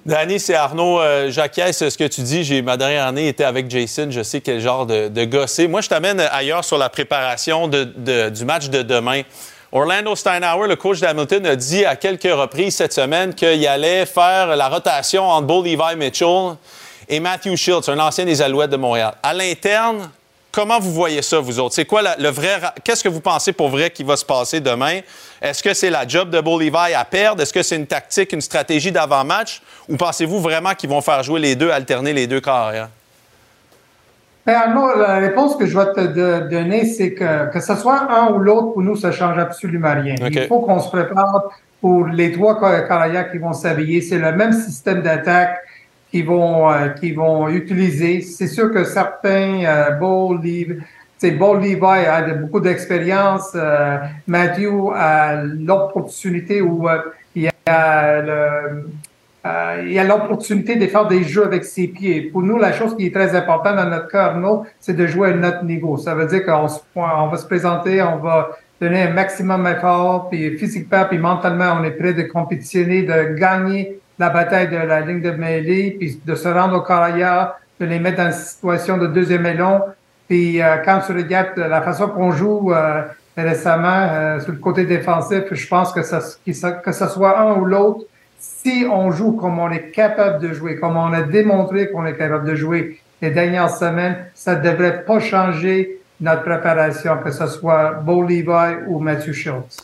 Danny, c'est Arnaud euh, Jacquiès, ce que tu dis. J'ai, ma dernière année était avec Jason. Je sais quel genre de, de. Moi, je t'amène ailleurs sur la préparation du match de demain. Orlando Steinauer, le coach d'Hamilton, a dit à quelques reprises cette semaine qu'il allait faire la rotation entre Bo Levi Mitchell et Matthew Shields, un ancien des Alouettes de Montréal. À l'interne, comment vous voyez ça, vous autres? C'est quoi la- le vrai. ra- Qu'est-ce que vous pensez pour vrai qui va se passer demain? Est-ce que c'est la job de Bo Levi à perdre? Est-ce que c'est une tactique, une stratégie d'avant-match? Ou pensez-vous vraiment qu'ils vont faire jouer les deux, alterner les deux carrières?
Ben, Arnaud, la réponse que je vais te donner, c'est que que ce soit un ou l'autre, pour nous, ça change absolument rien. Il faut qu'on se prépare pour les trois car- carrières qui vont s'habiller. C'est le même système d'attaque qu'ils vont, euh, qu'ils vont utiliser. C'est sûr que certains, euh, Bo Levi, c'est Bo Levi a beaucoup d'expérience. euh, Matthew a l'opportunité où euh, il a le, euh, il a l'opportunité de faire des jeux avec ses pieds. Pour nous, la chose qui est très importante dans notre Arnaud, c'est de jouer à notre niveau. Ça veut dire qu'on se- on va se présenter, on va donner un maximum d'effort, puis physiquement, puis mentalement, on est prêt de compétitionner, de gagner la bataille de la ligne de mêlée, puis de se rendre au carrière, de les mettre dans une situation de deuxième élan. Puis euh, quand tu regardes la façon qu'on joue euh, récemment euh, sur le côté défensif, je pense que ça, que ce soit un ou l'autre, si on joue comme on est capable de jouer, comme on a démontré qu'on est capable de jouer les dernières semaines, ça ne devrait pas changer notre préparation, que ce soit Bo Levi ou Matthew Schultz.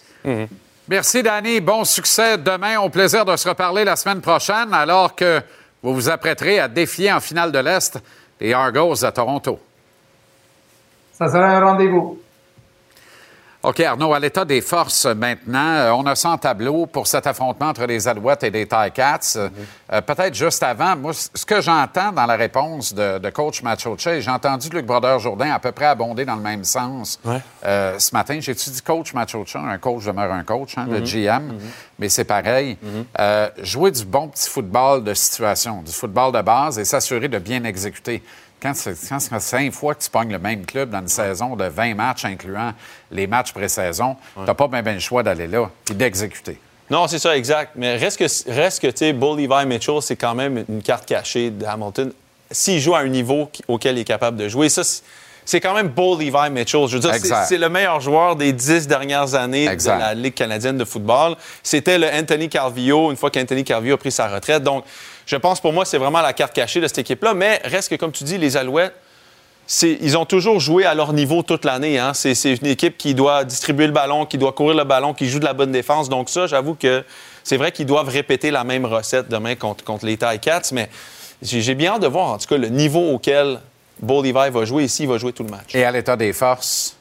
Merci, Danny. Bon succès demain. Au plaisir de se reparler la semaine prochaine, alors que vous vous apprêterez à défier en finale de l'Est les Argos à Toronto.
Ça sera un rendez-vous.
OK, Arnaud, à l'état des forces maintenant, euh, on a ça en tableau pour cet affrontement entre les Alouettes et les Ticats. Euh, Peut-être juste avant, moi, ce que j'entends dans la réponse de, de coach Machoche, j'ai entendu Luc Brodeur-Jourdain à peu près abonder dans le même sens. Euh, ce matin, j'ai-tu dit coach Machoche? Un coach demeure un coach, hein, le
Mhm.
GM, mais c'est pareil. Euh, jouer du bon petit football de situation, du football de base et s'assurer de bien exécuter. Quand c'est quand c'est cinq fois que tu pognes le même club dans une saison de 20 matchs, incluant les matchs pré-saison, t'as pas bien le choix d'aller là puis d'exécuter.
Non, c'est ça, exact. Mais reste que, reste que tu sais, Bull Levi Mitchell, c'est quand même une carte cachée de Hamilton. S'il joue à un niveau auquel il est capable de jouer, ça, c'est- quand même Bull Levi Mitchell. Je veux dire, c'est- le meilleur joueur des dix dernières années
Exact.
de la Ligue canadienne de football. C'était le Anthony Calvillo, une fois qu'Anthony Calvillo a pris sa retraite. Donc, je pense pour moi, c'est vraiment la carte cachée de cette équipe-là. Mais reste que, comme tu dis, les Alouettes, ils ont toujours joué à leur niveau toute l'année. hein. C'est une équipe qui doit distribuer le ballon, qui doit courir le ballon, qui joue de la bonne défense. Donc ça, j'avoue que c'est vrai qu'ils doivent répéter la même recette demain contre, les Ticats. Mais j'ai j'ai bien hâte de voir, en tout cas, le niveau auquel Bo Levi va jouer ici. Il va jouer tout le match.
Et à l'état des forces?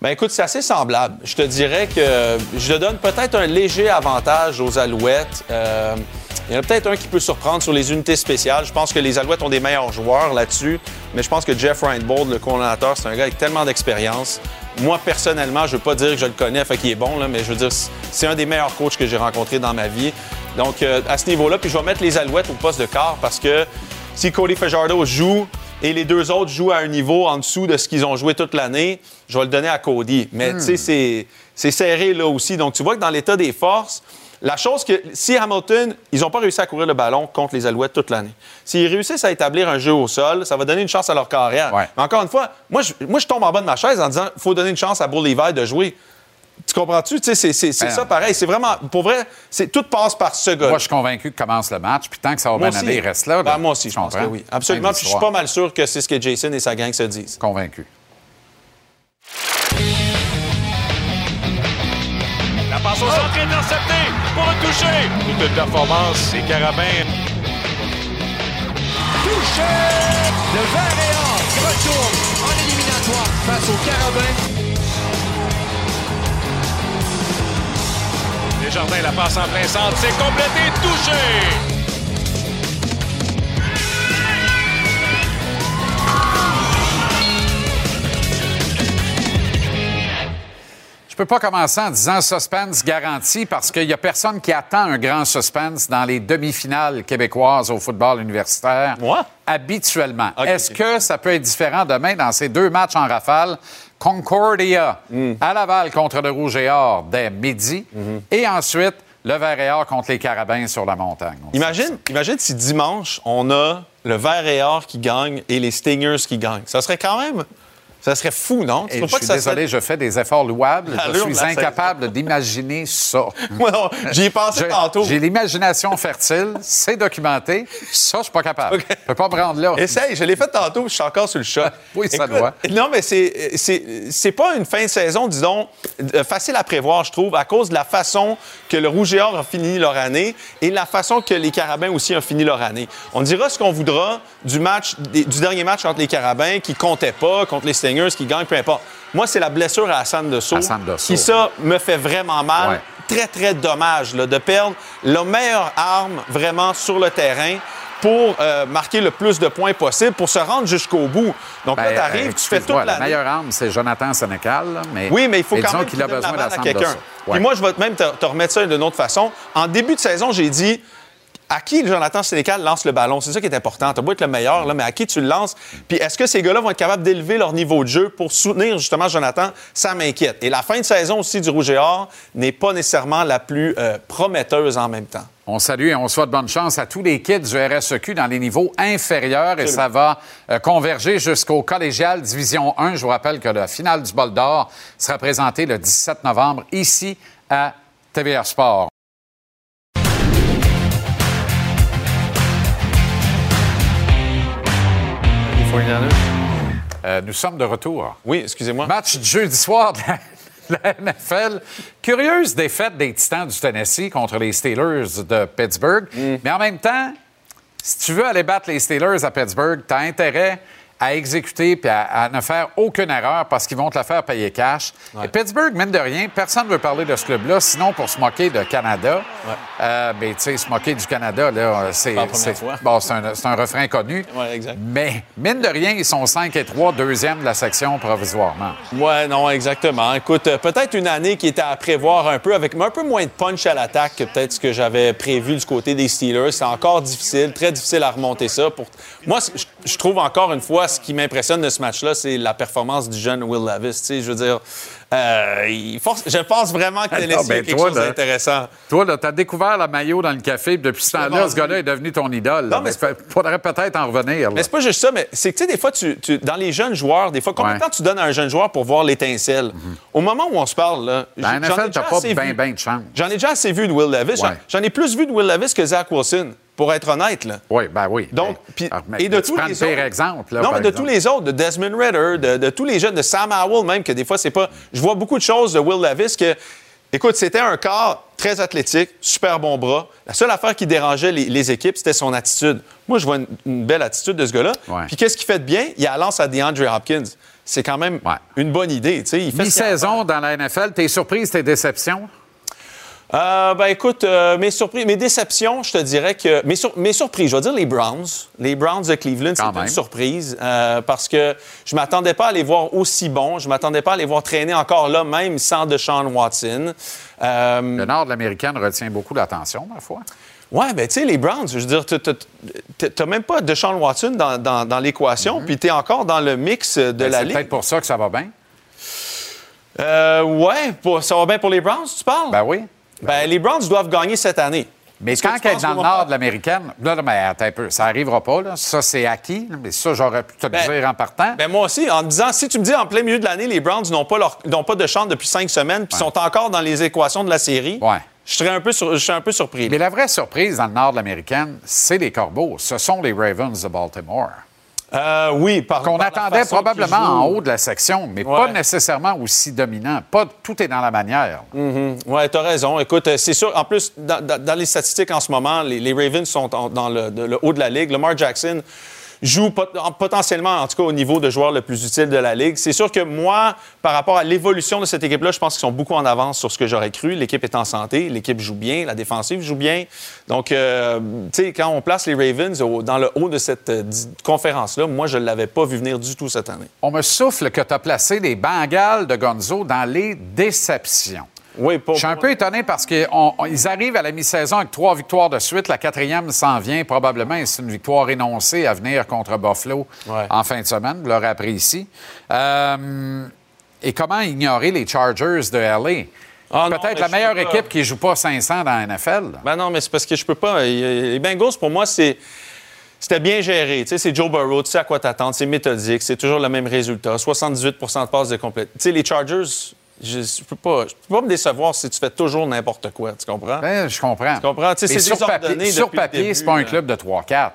Ben écoute, c'est assez semblable. Je te dirais que je donne peut-être un léger avantage aux Alouettes. Euh, il y en a peut-être un qui peut surprendre sur les unités spéciales. Je pense que les Alouettes ont des meilleurs joueurs là-dessus, mais je pense que Jeff Reinbold, le coordonnateur, c'est un gars avec tellement d'expérience. Moi, personnellement, je veux pas dire que je le connais, fait qu'il est bon, mais je veux dire, c'est un des meilleurs coachs que j'ai rencontré dans ma vie. Donc, euh, à ce niveau-là, puis je vais mettre les Alouettes au poste de quart parce que si Cody Fajardo joue et les deux autres jouent à un niveau en dessous de ce qu'ils ont joué toute l'année, je vais le donner à Cody. Mais
Hmm.
tu sais, c'est- c'est serré là aussi. Donc, tu vois que dans l'état des forces, la chose que si Hamilton, ils n'ont pas réussi à courir le ballon contre les Alouettes toute l'année. S'ils réussissent à établir un jeu au sol, ça va donner une chance à leur carrière. Mais encore une fois, moi je, moi, je tombe en bas de ma chaise en disant il faut donner une chance à Bull Levi de jouer. Tu comprends-tu? Tu sais, c'est- c'est c'est
Ben,
ça pareil. C'est vraiment, pour vrai, c'est- tout passe par ce gars.
Moi, je suis convaincu que commence le match, puis tant que ça va
Moi
bien
aussi.
aller, il reste là. là.
Ben, moi aussi, je pense que oui. Absolument. Puis je suis pas mal sûr que c'est ce que Jason et sa gang se disent.
Convaincu.
La passe au centre interceptée pour un toucher. Toute une performance, c'est Carabin. Touché de Varéan qui retourne en éliminatoire face au Carabin. Desjardins la passe en plein centre, c'est complété, touché.
Je peux pas commencer en disant suspense garanti parce qu'il y a personne qui attend un grand suspense dans les demi-finales québécoises au football universitaire.
Moi?
Habituellement. Est-ce que ça peut être différent demain dans ces deux matchs en rafale? Concordia à Laval contre le Rouge et Or dès midi. Et ensuite, le Vert et Or contre les Carabins sur la montagne.
Imagine, imagine si dimanche, on a le vert et or qui gagne et les Stingers qui gagnent. Ça serait quand même. Ça serait fou, non? Tu
Et
trouves
je
pas
suis
que ça
désolé, je fais des efforts louables. Je suis incapable d'imaginer ça.
J'y ai pensé
Je-
tantôt.
J'ai l'imagination fertile, c'est documenté. Ça, je suis pas capable. Je peux pas me rendre là.
Essaye, je l'ai fait tantôt, je suis encore sur le choc.
Oui, ça
Écoute,
doit.
Non, mais c'est, c'est, c'est pas une fin de saison, disons, euh, facile à prévoir, je trouve, à cause de la façon que le Rouge et Or a fini leur année et la façon que les Carabins aussi ont fini leur année. On dira ce qu'on voudra du match, du dernier match contre les Carabins qui comptait pas, contre les Stingers qui gagnent, peu importe. Moi, c'est la blessure à Hassan Dessau
Hassan Dessau.
qui, ça, me fait vraiment mal.
Ouais.
Très, très dommage là, de perdre la meilleure arme vraiment sur le terrain pour euh, marquer le plus de points possible, pour se rendre jusqu'au bout. Donc là,
Ben,
tu arrives,
euh,
tu fais toute
La
l'année.
meilleure arme, c'est Jonathan Sénécal. Mais,
Oui, mais il faut
et
quand même
qu'il a
donne
besoin
la balle à quelqu'un.
Ouais.
Puis moi, je vais même te, te remettre ça d'une autre façon. En début de saison, j'ai dit à qui Jonathan Sénécal lance le ballon? C'est ça qui est important. Tu beau être le meilleur, là, mais à qui tu le lances? Puis est-ce que ces gars-là vont être capables d'élever leur niveau de jeu pour soutenir justement Jonathan? Ça m'inquiète. Et la fin de saison aussi du Rouge et Or n'est pas nécessairement la plus euh, prometteuse en même temps.
On salue et on souhaite bonne chance à tous les kids du RSEQ dans les niveaux inférieurs et ça va euh, converger jusqu'au collégial Division 1. Je vous rappelle que la finale du Bol d'Or sera présentée le 17 novembre ici à TVR Sport. Euh, nous sommes de retour.
Oui, excusez-moi.
Match du jeudi soir de la, la NFL. Curieuse défaite des Titans du Tennessee contre les Steelers de Pittsburgh.
Mm.
Mais en même temps, si tu veux aller battre les Steelers à Pittsburgh, tu as intérêt à exécuter puis à, à ne faire aucune erreur parce qu'ils vont te la faire payer cash. Et Pittsburgh, mine de rien, personne ne veut parler de ce club-là, sinon pour se moquer de Canada. Euh, mais tu sais, se moquer du Canada, là, c'est bon, c'est un, un refrain connu.
Ouais, exact.
Mais mine de rien, ils sont 5 et 3, deuxième de la section provisoirement.
Ouais, non, exactement. Écoute, euh, peut-être une année qui était à prévoir un peu, avec un peu moins de punch à l'attaque que peut-être ce que j'avais prévu du côté des Steelers. C'est encore difficile, très difficile à remonter ça. Pour... Moi, je trouve encore une fois, ce qui m'impressionne de ce match-là, c'est la performance du jeune Will sais, je veux dire, euh, il force- je pense vraiment que Tennessee
Ah, ben,
a quelque
toi,
chose d'intéressant.
Toi, là, t'as découvert la maillot dans le café, puis depuis ce temps-là, ce gars-là est devenu ton idole.
Non, mais-
Il faudrait peut-être en revenir. là.
Mais c'est pas juste ça, mais c'est que, tu sais, des fois, tu, tu- dans les jeunes joueurs, des fois, combien de
Ouais.
temps tu donnes à un jeune joueur pour voir l'étincelle? Au moment où on se parle, là, j'en ai
chance.
J'en ai déjà assez vu de Will Levis. J'en-
Ouais.
J'en ai plus vu de Will Levis que Zach Wilson, pour être honnête. Là.
Oui, ben oui.
Donc, puis-
Ah, mais
et de tous les autres.
exemple, là,
non,
par
mais de
exemple.
tous les autres, de Desmond Ritter, de, de tous les jeunes, de Sam Howell même, que des fois, c'est pas. Je vois beaucoup de choses de Will Levis que. Écoute, c'était un corps très athlétique, super bon bras. La seule affaire qui dérangeait les, les équipes, c'était son attitude. Moi, je vois une, une belle attitude de ce gars-là. Puis qu'est-ce qu'il fait de bien? Il a lance à DeAndre Hopkins. C'est quand même une bonne idée. Il fait
Mi-saison dans la NFL, tes surprises, tes déceptions?
Euh, ben écoute, euh, mes surprises, mes déceptions, je te dirais que mes, sur- mes surprises, je vais dire les Browns. Les Browns de Cleveland, c'est une surprise euh, parce que je m'attendais pas à les voir aussi bons. Je m'attendais pas à les voir traîner encore là, même sans Deshaun Watson. Euh,
Le nord de l'américaine retient beaucoup l'attention, ma foi.
Ouais, ben tu sais, les Browns, je veux dire, t'as- même pas Deshaun Watson dans, dans, dans l'équation, puis t'es encore dans le mix de.
Ben,
la
c'est
ligue.
peut-être pour ça que ça va bien.
Euh, ouais, pour- ça va bien pour les Browns, tu parles?
Ben oui.
Ben, les Browns doivent gagner cette année.
Mais
Est-ce que
quand
tu
qu'elle est dans le nord de l'américaine, là, là, mais attends un peu, ça n'arrivera pas, là. Ça, c'est acquis, mais ça, j'aurais pu te le
Ben,
dire en partant.
Ben moi aussi, en me disant, si tu me dis en plein milieu de l'année, les Browns n'ont pas, leur- n'ont pas de chance depuis cinq semaines, puis sont encore dans les équations de la série, je serais un peu, sur- je serais un peu surpris.
Mais la vraie surprise dans le nord de l'américaine, c'est les Corbeaux. Ce sont les Ravens de Baltimore.
Euh, oui, par
Qu'on attendait probablement en haut de la section, mais
Ouais.
pas nécessairement aussi dominant. Pas tout est dans la manière.
Mhm. Oui, tu as raison. Écoute, euh, c'est sûr, en plus, dans, dans- dans les statistiques en ce moment, les, les Ravens sont en- dans le, de- le haut de la ligue. Lamar Jackson joue pot- en- potentiellement, en tout cas, au niveau de joueur le plus utile de la ligue. C'est sûr que moi, par rapport à l'évolution de cette équipe-là, je pense qu'ils sont beaucoup en avance sur ce que j'aurais cru. L'équipe est en santé, l'équipe joue bien, la défensive joue bien. Donc, euh, tu sais, quand on place les Ravens dans le haut de cette euh, conférence-là, moi, je ne l'avais pas vu venir du tout cette année.
On me souffle que tu as placé les Bengals de Gonzo dans les déceptions.
Oui,
Je suis un peu étonné parce qu'ils arrivent à la mi-saison avec trois victoires de suite. La quatrième s'en vient probablement. et C'est une victoire énoncée à venir contre Buffalo en fin de semaine. Vous l'aurez appris ici. Euh, et comment ignorer les Chargers de LA?
Ah
Peut-être la meilleure
pas.
équipe qui ne joue pas 500 dans la NFL.
Ben non, mais c'est parce que je peux pas. Les Bengals, pour moi, c'est. C'était bien géré. Tu sais, c'est Joe Burrow, tu sais à quoi t'attendre, c'est méthodique, c'est toujours le même résultat. 78% de passes de complète. Tu sais, les Chargers, je, je peux pas, je peux pas me décevoir si tu fais toujours n'importe quoi. Tu comprends?
Ben, je comprends.
Tu comprends? Tu sais, c'est
sur papier, sur papier c'est pas un club de 3-4.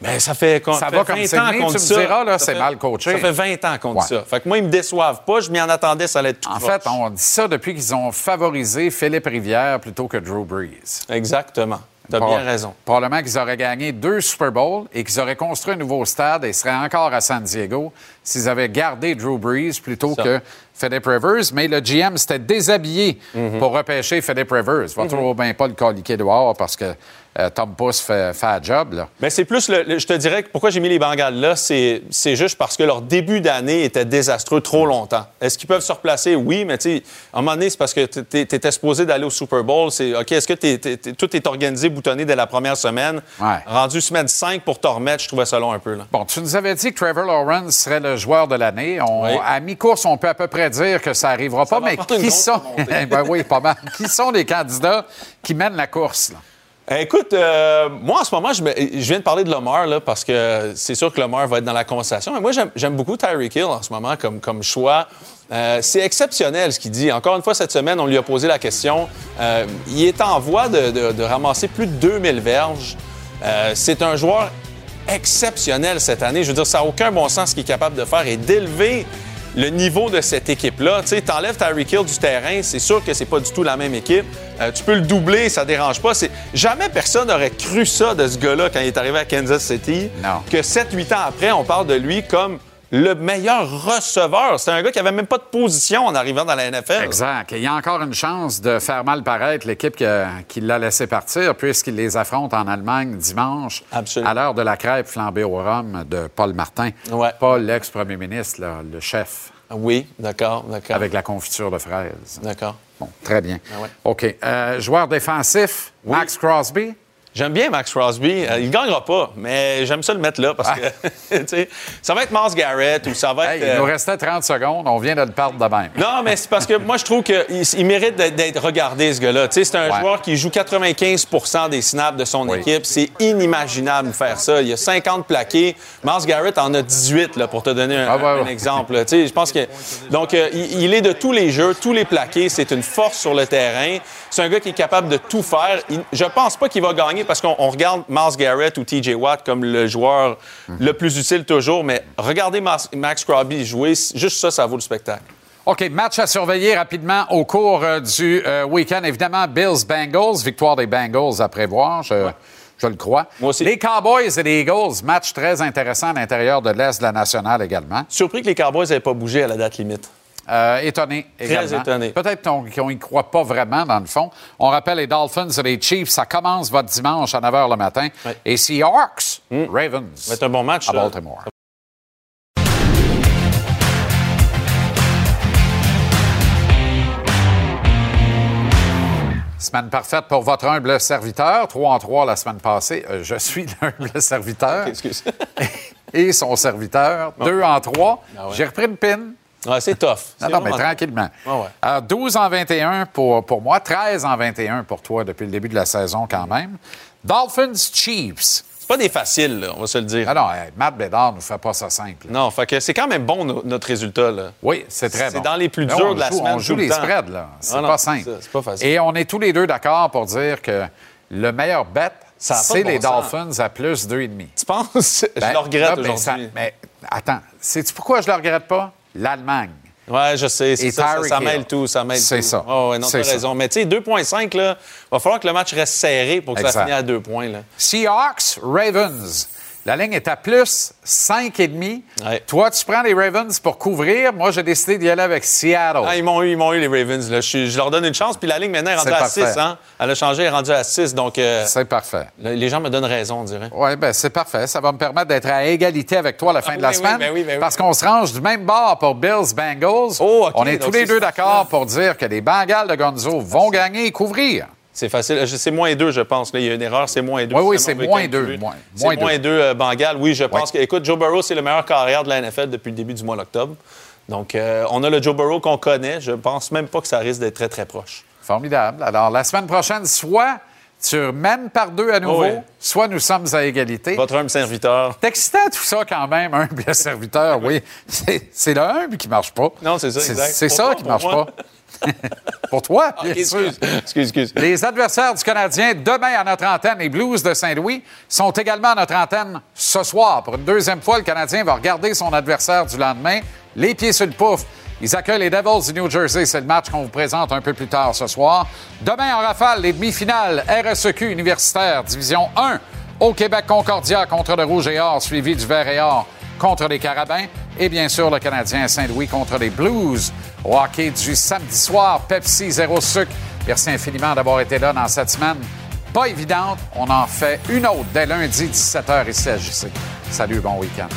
Ben, ça fait,
Ça
fait
va comme
20
c'est
ans qu'on
tu
dit
me
ça.
diras, là,
Ça
c'est mal coaché.
Ça fait 20 ans qu'on dit
Ouais.
ça. Fait que moi, ils me déçoivent pas. Je m'y en attendais, ça allait être tout
En fait, on dit ça depuis qu'ils ont favorisé Philippe Rivière plutôt que Drew Brees.
Exactement. T'as bien raison.
Probablement qu'ils auraient gagné deux Super Bowls et qu'ils auraient construit un nouveau stade et seraient encore à San Diego s'ils avaient gardé Drew Brees plutôt
Ça.
que Philip Rivers. Mais le GM s'était déshabillé
Mhm.
pour repêcher Philip Rivers. Va
Mhm.
toujours bien pas le coliquer dehors parce que euh, Tom Puss fait, fait un job. Là.
Mais c'est plus, le, le- je te dirais que pourquoi j'ai mis les Bengals là, c'est c'est juste parce que leur début d'année était désastreux trop longtemps. Est-ce qu'ils peuvent se replacer? Oui, mais tu sais, à un moment donné, c'est parce que tu étais supposé d'aller au Super Bowl. C'est OK, est-ce que t'es- t'es- t'es- tout est organisé, boutonné dès la première semaine?
Ouais.
Rendu semaine 5 pour te remettre, je trouvais ça long un peu. Là.
Bon, tu nous avais dit que Trevor Lawrence serait le joueur de l'année. On-
Oui.
À mi-course, on peut à peu près dire que ça n'arrivera pas, mais qui sont... ben oui, pas mal. Qui sont les candidats qui mènent la course? là?
Euh, Écoute, euh, moi en ce moment, je, viens de parler de Lamar là, parce que c'est sûr que Lamar va être dans la conversation. Mais moi, j'aime- beaucoup Tyreek Hill en ce moment comme, comme choix. Euh, c'est exceptionnel ce qu'il dit. Encore une fois, cette semaine, on lui a posé la question. Euh, il est en voie de, de- de ramasser plus de 2000 verges. Euh, c'est un joueur exceptionnel cette année. Je veux dire, ça n'a aucun bon sens ce qu'il est capable de faire et d'élever le niveau de cette équipe-là. Tu sais, t'enlèves Tyreek Hill du terrain, c'est sûr que c'est pas du tout la même équipe. Euh, tu peux le doubler, ça dérange pas. C'est... Jamais personne n'aurait cru ça de ce gars-là quand il est arrivé à Kansas City.
Non.
Que 7-8 ans après, on parle de lui comme le meilleur receveur. C'est un gars qui avait même pas de position en arrivant dans la NFL.
Exact. Et il y a encore une chance de faire mal paraître l'équipe qui l'a laissé partir, puisqu'il les affronte en Allemagne dimanche, à l'heure de la crêpe flambée au rhum de Paul Martin. Paul, l'ex-premier ministre, là, le chef.
Oui, d'accord, d'accord.
Avec la confiture de fraises.
D'accord.
Bon, très bien.
Ah ouais.
OK. Euh, joueur défensif, Max Crosby.
J'aime bien Max Crosby. Euh, il ne gagnera pas, mais j'aime ça le mettre là parce que sais, ça va être Mars Garrett ou ça va être.
Il nous
euh,
restait 30 secondes. On vient de le perdre de même.
Non, mais c'est parce que moi, je trouve qu'il il mérite d'être- regardé, ce gars-là. C'est un
Ouais.
joueur qui joue 95% des snaps de son équipe. C'est inimaginable de faire ça. Il y a 50 plaqués. Mars Garrett en a 18, là, pour te donner un,
Ah, ouais,
un
ouais.
exemple. je pense que. Donc, euh, il, il est de tous les jeux, tous les plaqués. C'est une force sur le terrain. C'est un gars qui est capable de tout faire. Il- je pense pas qu'il va gagner parce qu'on on regarde Mars Garrett ou TJ Watt comme le joueur
Mhm.
le plus utile toujours, mais regardez Mas- Max Crosby jouer, juste ça, ça vaut le spectacle.
OK, match à surveiller rapidement au cours euh, du euh, week-end. Évidemment, Bills-Bengals, victoire des Bengals à prévoir, je, je le crois. Les Cowboys et les Eagles, match très intéressant à l'intérieur de l'Est de la nationale également.
Surpris que les Cowboys n'aient pas bougé à la date limite.
Euh, étonné
Très étonné.
Peut-être qu'on- qu'on n'y croit pas vraiment, dans le fond. On rappelle les Dolphins et les Chiefs, ça commence votre dimanche à 9 h le matin. Et Seahawks, Ravens.
Ça va être un bon match.
À. Baltimore. Semaine parfaite pour votre humble serviteur. 3 en 3 la semaine passée. Euh, je suis l'humble serviteur.
excuse.
Et son serviteur. 2 en 3.
Ah ouais.
J'ai repris une pin.
Ouais, c'est tough.
Non, mais tranquillement.
Ouais, ouais.
Alors, 12 en 21 pour, pour moi, 13 en 21 pour toi depuis le début de la saison quand même. Dolphins Chiefs.
C'est pas des faciles, là, on va se le dire.
Ah non, hey, Matt Bédard nous fait pas ça simple.
Non, fait que c'est quand même bon no- notre résultat. Là.
Oui, c'est très bon.
C'est dans les plus durs de la
joue-
semaine.
On joue
tout le
les
temps.
spreads, là. C'est
Ah
pas
c'est
simple.
pas facile.
Et on est tous les deux d'accord pour dire que le meilleur bet, c'est
bon
les
sens.
Dolphins à plus 2,5.
Tu penses? je le regrette
ben, ça-
aujourd'hui.
Mais attends, sais-tu pourquoi je le regrette pas? L'Allemagne.
Ouais, je sais. C'est ça, ça, mêle tout. Ça mêle
C'est ça.
Ouais, ouais, non,
C'est
t'as raison. Mais tu sais, 2,5, là, va falloir que le match reste serré pour que ça finisse à deux points. Là.
Seahawks, Ravens. La ligne est à plus 5,5. Toi, tu prends les Ravens pour couvrir. Moi, j'ai décidé d'y aller avec Seattle.
Ah, ils m'ont eu, ils m'ont eu, les Ravens. Là. Je, leur donne une chance. Puis la ligne maintenant est rendue à
parfait.
6. Hein? Elle a changé, elle est rendue à 6. Donc, euh,
C'est parfait.
le- les gens me donnent raison, on dirait.
Oui, ben c'est parfait. Ça va me permettre d'être à égalité avec toi à la fin
Ah
de la
oui, oui,
semaine.
ben oui, ben oui.
Parce qu'on se range du même bord pour Bills Bengals.
Oh,
On est
donc
tous les deux d'accord pour dire que les Bengals de Gonzo vont gagner et couvrir.
C'est facile. C'est moins 2, je pense. Là, il y a une erreur, c'est moins 2.
Oui, oui, c'est moins deux, moins- moins
C'est moins 2, euh. Oui, je pense que. Écoute, Joe Burrow, c'est le meilleur carrière de la NFL depuis le début du mois d'octobre. Donc, euh, on a le Joe Burrow qu'on connaît. Je pense même pas que ça risque d'être très, très proche.
Formidable. Alors, la semaine prochaine, soit tu mènes par deux à nouveau,
Oh oui.
soit nous sommes à égalité.
Votre humble serviteur.
Excitant tout ça quand même, humble serviteur, oui. C'est le humble qui marche pas.
Non, c'est ça, exact.
C'est ça qui
pour
marche
moi.
pas. pour toi, bien sûr.
excuse. Excuse, excuse.
Les adversaires du Canadien, demain à notre antenne, les Blues de Saint-Louis, sont également à notre antenne ce soir. Pour une deuxième fois, le Canadien va regarder son adversaire du lendemain, les pieds sur le pouf. Ils accueillent les Devils du New Jersey. C'est le match qu'on vous présente un peu plus tard ce soir. Demain, en rafale, les demi-finales RSEQ universitaire, division 1, au Québec Concordia contre le Rouge et Or, suivi du Vert et Or contre les Carabins. Et bien sûr, le Canadien Saint-Louis contre les Blues. Au hockey du samedi soir, Pepsi zéro sucre. Merci infiniment d'avoir été là dans cette semaine. Pas évidente. On en fait une autre dès lundi 17h ici à JC. Salut, bon week-end.